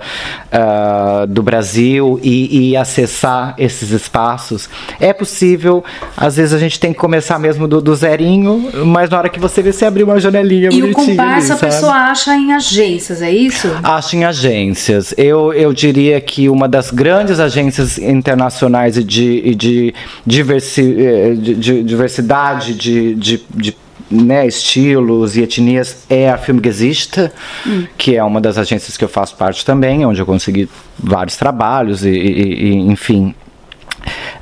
ah, do Brasil e, e acessar esses espaços. É possível, às vezes a gente tem que começar mesmo do, do zerinho, mas na hora que você vê, você abrir uma janelinha E o bonitinha. comparsa a sabe? pessoa acha em agências, é isso? Acho em agências. Eu, eu diria que uma das grandes agências internacionais e de, e de, diversi, eh, de- de diversidade de, de, de, né, estilos e etnias é a Filmgesicht, que é uma das agências que eu faço parte também, onde eu consegui vários trabalhos e, e- e, enfim.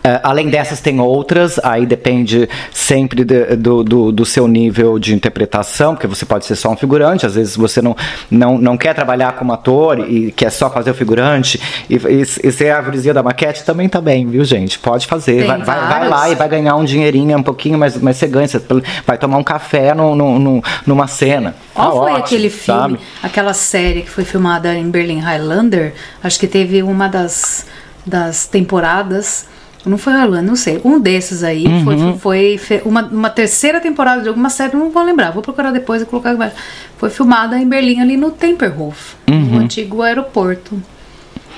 É, além dessas, tem outras, aí depende sempre de- do, do, do seu nível de interpretação, porque você pode ser só um figurante, às vezes você não, não, não quer trabalhar como ator e quer só fazer o figurante, e, e, e ser a árvorezinha da maquete também tá bem, viu, gente? Pode fazer, vai, vai, vai lá e vai ganhar um dinheirinho, um pouquinho, mas, mas você ganha, você vai tomar um café no, no, no- numa cena. Qual Tá foi ótimo, aquele filme, sabe? aquela série que foi filmada em Berlin Highlander? Acho que teve uma das, das temporadas. Não foi Highlander, não sei. Um desses aí Uhum. foi, foi uma, uma terceira temporada de alguma série, não vou lembrar. Vou procurar depois e colocar. embaixo. Foi filmada em Berlim, ali no Tempelhof, Uhum. no antigo aeroporto.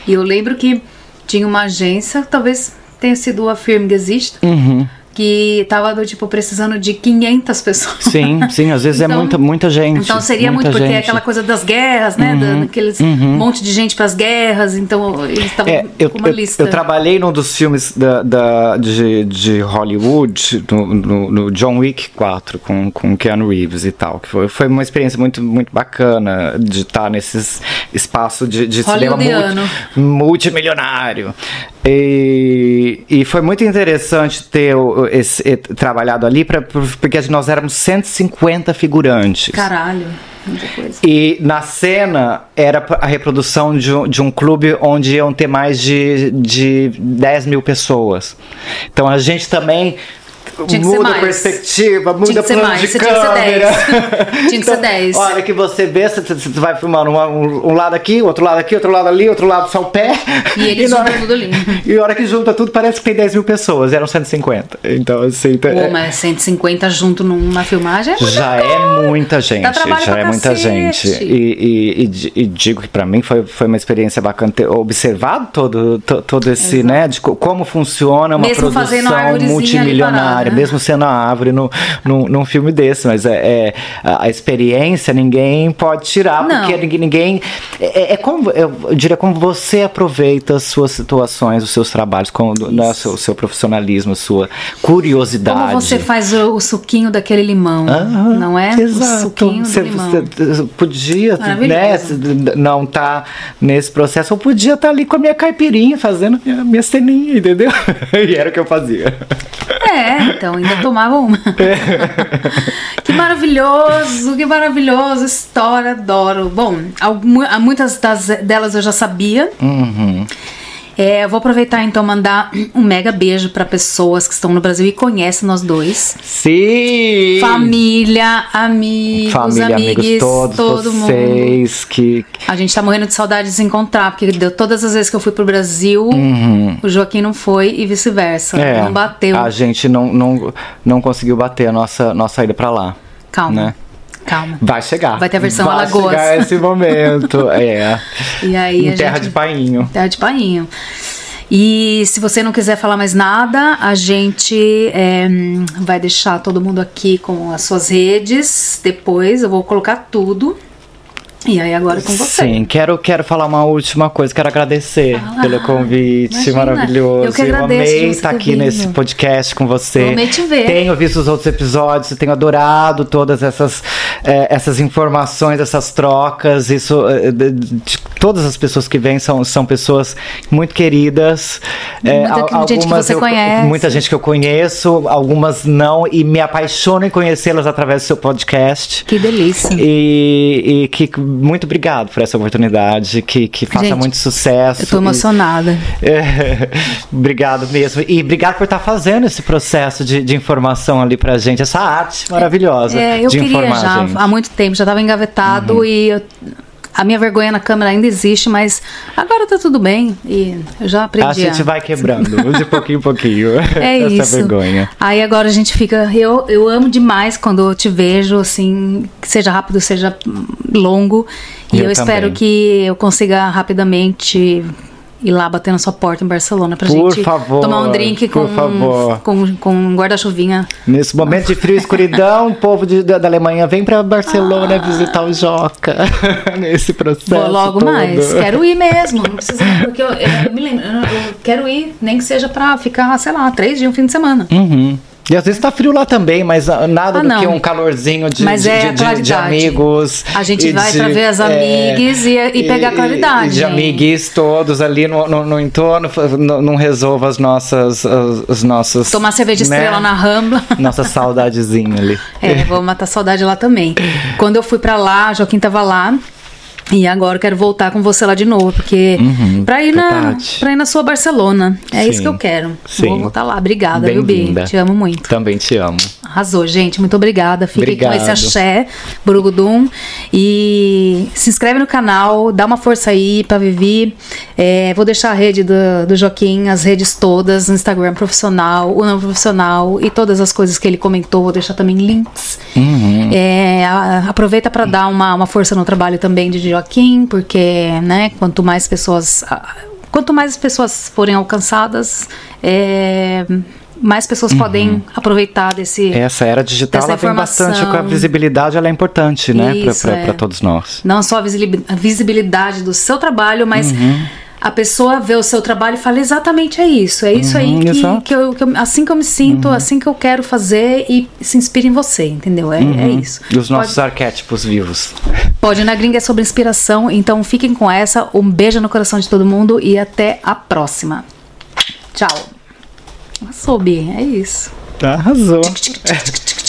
E eu lembro que tinha uma agência, talvez tenha sido a Firmgesicht, Uhum. Que tava do tipo precisando de 500 pessoas. Sim, sim, às vezes é Então- muita, muita gente. Então seria muito porque é gente. aquela coisa das guerras, né? Da- Daqueles monte de gente para as guerras. Então eles estavam É, eu, com uma eu- lista. eu trabalhei num dos filmes da, da- de, de Hollywood, no, no- no John Wick 4, com, com Keanu Reeves e tal. Que foi, foi uma experiência muito, muito bacana de estar nesses espaços de, de cinema multi- multimilionário. E, e foi muito interessante ter esse, eh, trabalhado ali, pra, porque nós éramos 150 figurantes. Caralho, muita coisa. E na cena era a reprodução de um, de um clube onde iam ter mais de, de 10 mil pessoas. Então a gente também Tinha muda a perspectiva, muda Tinha que ser plano mais, de você tinha que ser câmera. 10. Tinha que ser 10. A hora que você vê, você, você vai filmando um, um lado aqui, outro lado aqui, outro lado ali, outro lado só o pé. E eles na juntam hora- tudo ali. E a hora que junta tudo, parece que tem 10 mil pessoas, eram 150. Então, assim... tá- Pô, mas 150 junto numa filmagem é já é muita gente, já é muita gente. E, e- e di- digo que pra mim foi, foi uma experiência bacana ter observado todo, to- todo esse, né, de co- como funciona uma Mesmo produção multimilionária. Parada. é, mesmo sendo a árvore no, no, num filme desse, mas é, é a, experiência ninguém pode tirar, Não. porque ninguém. ninguém é, é como, eu diria como você aproveita as suas situações, os seus trabalhos, com né, o seu, seu profissionalismo, a sua curiosidade. Como você faz o, o suquinho daquele limão, Aham, não é? Exato. O suquinho Você- do limão. você podia né, não estar nesse processo, ou podia estar ali com a minha caipirinha, fazendo minha, minha ceninha, entendeu? e era o que eu fazia. É, então ainda tomava uma. que maravilhoso, que maravilhoso, história, adoro. Bom, algu- muitas das, delas eu já sabia. Uhum. É, eu vou aproveitar então mandar um mega beijo para pessoas que estão no Brasil e conhecem nós dois. Sim! Família, amigos, Família, amigos, amigues, todos todo mundo. vocês que. A gente tá morrendo de saudade de se encontrar, porque deu todas as vezes que eu fui pro Brasil, o Joaquim não foi e vice-versa. Uhum. É, não bateu. A gente não, não, não conseguiu bater a nossa, nossa ida pra lá. Calma. né? Calma. Vai chegar. Vai ter a versão Vai Alagoas. chegar esse momento. é. E aí em terra gente- de painho. Terra de painho. E se você não quiser falar mais nada, a gente é, vai deixar todo mundo aqui com as suas redes. Depois eu vou colocar tudo. E aí agora é com você. Sim, quero, quero falar uma última coisa. Quero agradecer Fala. pelo convite Imagina, maravilhoso. eu que agradeço amei de você estar aqui vindo. nesse podcast com você. Eu amei te ver. Tenho visto os outros episódios, tenho adorado todas essas, eh, essas informações, essas trocas. Isso, eh, de, de- todas as pessoas que vêm são, são pessoas muito queridas. Eh, Muita al- gente que você eu- conhece. Muita gente que eu conheço, algumas não, e me apaixono em conhecê-las através do seu podcast. Que delícia. E, e que muito obrigado por essa oportunidade, que, que faça Gente, muito sucesso. Eu tô E- emocionada. É, obrigado mesmo. E obrigado por estar fazendo esse processo de, de informação ali pra gente, essa arte maravilhosa É, eu de queria informar já. Uhum. há muito tempo, já estava engavetado e eu- a minha vergonha na câmera ainda existe, mas agora tá tudo bem e eu já aprendi. A gente vai quebrando, de pouquinho em pouquinho, É essa isso. vergonha. Aí agora a gente fica. Eu, eu amo demais quando eu te vejo, assim, seja rápido, seja longo. E eu, Eu espero que eu consiga rapidamente ir lá bater na sua porta em Barcelona pra Por gente favor, tomar um drink com, com, com um guarda-chuvinha. Nesse momento de frio e escuridão, o povo de- da, da Alemanha vem pra Barcelona visitar o Joca. Nesse processo. Vou logo todo. mais. Quero ir mesmo. Não precisa. Porque eu, eu- eu me lembro. Eu, eu quero ir, nem que seja pra ficar, sei lá, três dias, um fim de semana. Uhum. E às vezes tá frio lá também, mas ah, nada Ah, do que um calorzinho de, Mas de, é de- de- amigos. A gente e vai pra ver as amigues e- e pegar a claridade. De amigues todos ali no, no, no entorno, não, resolva as nossas. As, as nossas Tomar cerveja né? estrela na Rambla. Nossa saudadezinha ali. É, vou matar saudade lá também. Quando eu fui pra lá, Joaquim tava lá. E agora eu quero voltar com você lá de novo, porque Uhum, pra, ir na, pra ir na sua Barcelona. É isso Sim, que eu quero. sim. Vou voltar lá. Obrigada, viu, Bi? Te amo muito. Também te amo. Arrasou, gente. Muito obrigada. Fiquem com esse axé, Burugudum. E se inscreve no canal, dá uma força aí pra Vivi. É, vou deixar a rede do, do Joaquim, as redes todas, no Instagram profissional, o não profissional e todas as coisas que ele comentou. Vou deixar também links. Uhum. É, a- aproveita pra dar uma, uma força no trabalho também de Joaquim, porque, né, quanto mais pessoas. a- Quanto mais pessoas forem alcançadas, é, mais pessoas podem aproveitar desse, Essa era digital, ela vem bastante com a visibilidade, ela é importante, né? Pra, é. todos nós. não só a visibilidade do seu trabalho, mas Uhum. A pessoa vê o seu trabalho e fala exatamente é isso, é isso aí Uhum, que, exato. que eu, que eu- assim que eu me sinto, assim que eu quero fazer e se inspira em você, entendeu? É, é isso. E Uhum. os nossos arquétipos vivos. Pode, pode na gringa é sobre inspiração, então fiquem com essa. Um beijo no coração de todo mundo e até a próxima. Tchau. Soube, é isso. Arrasou. Tchic, tchic, tchic.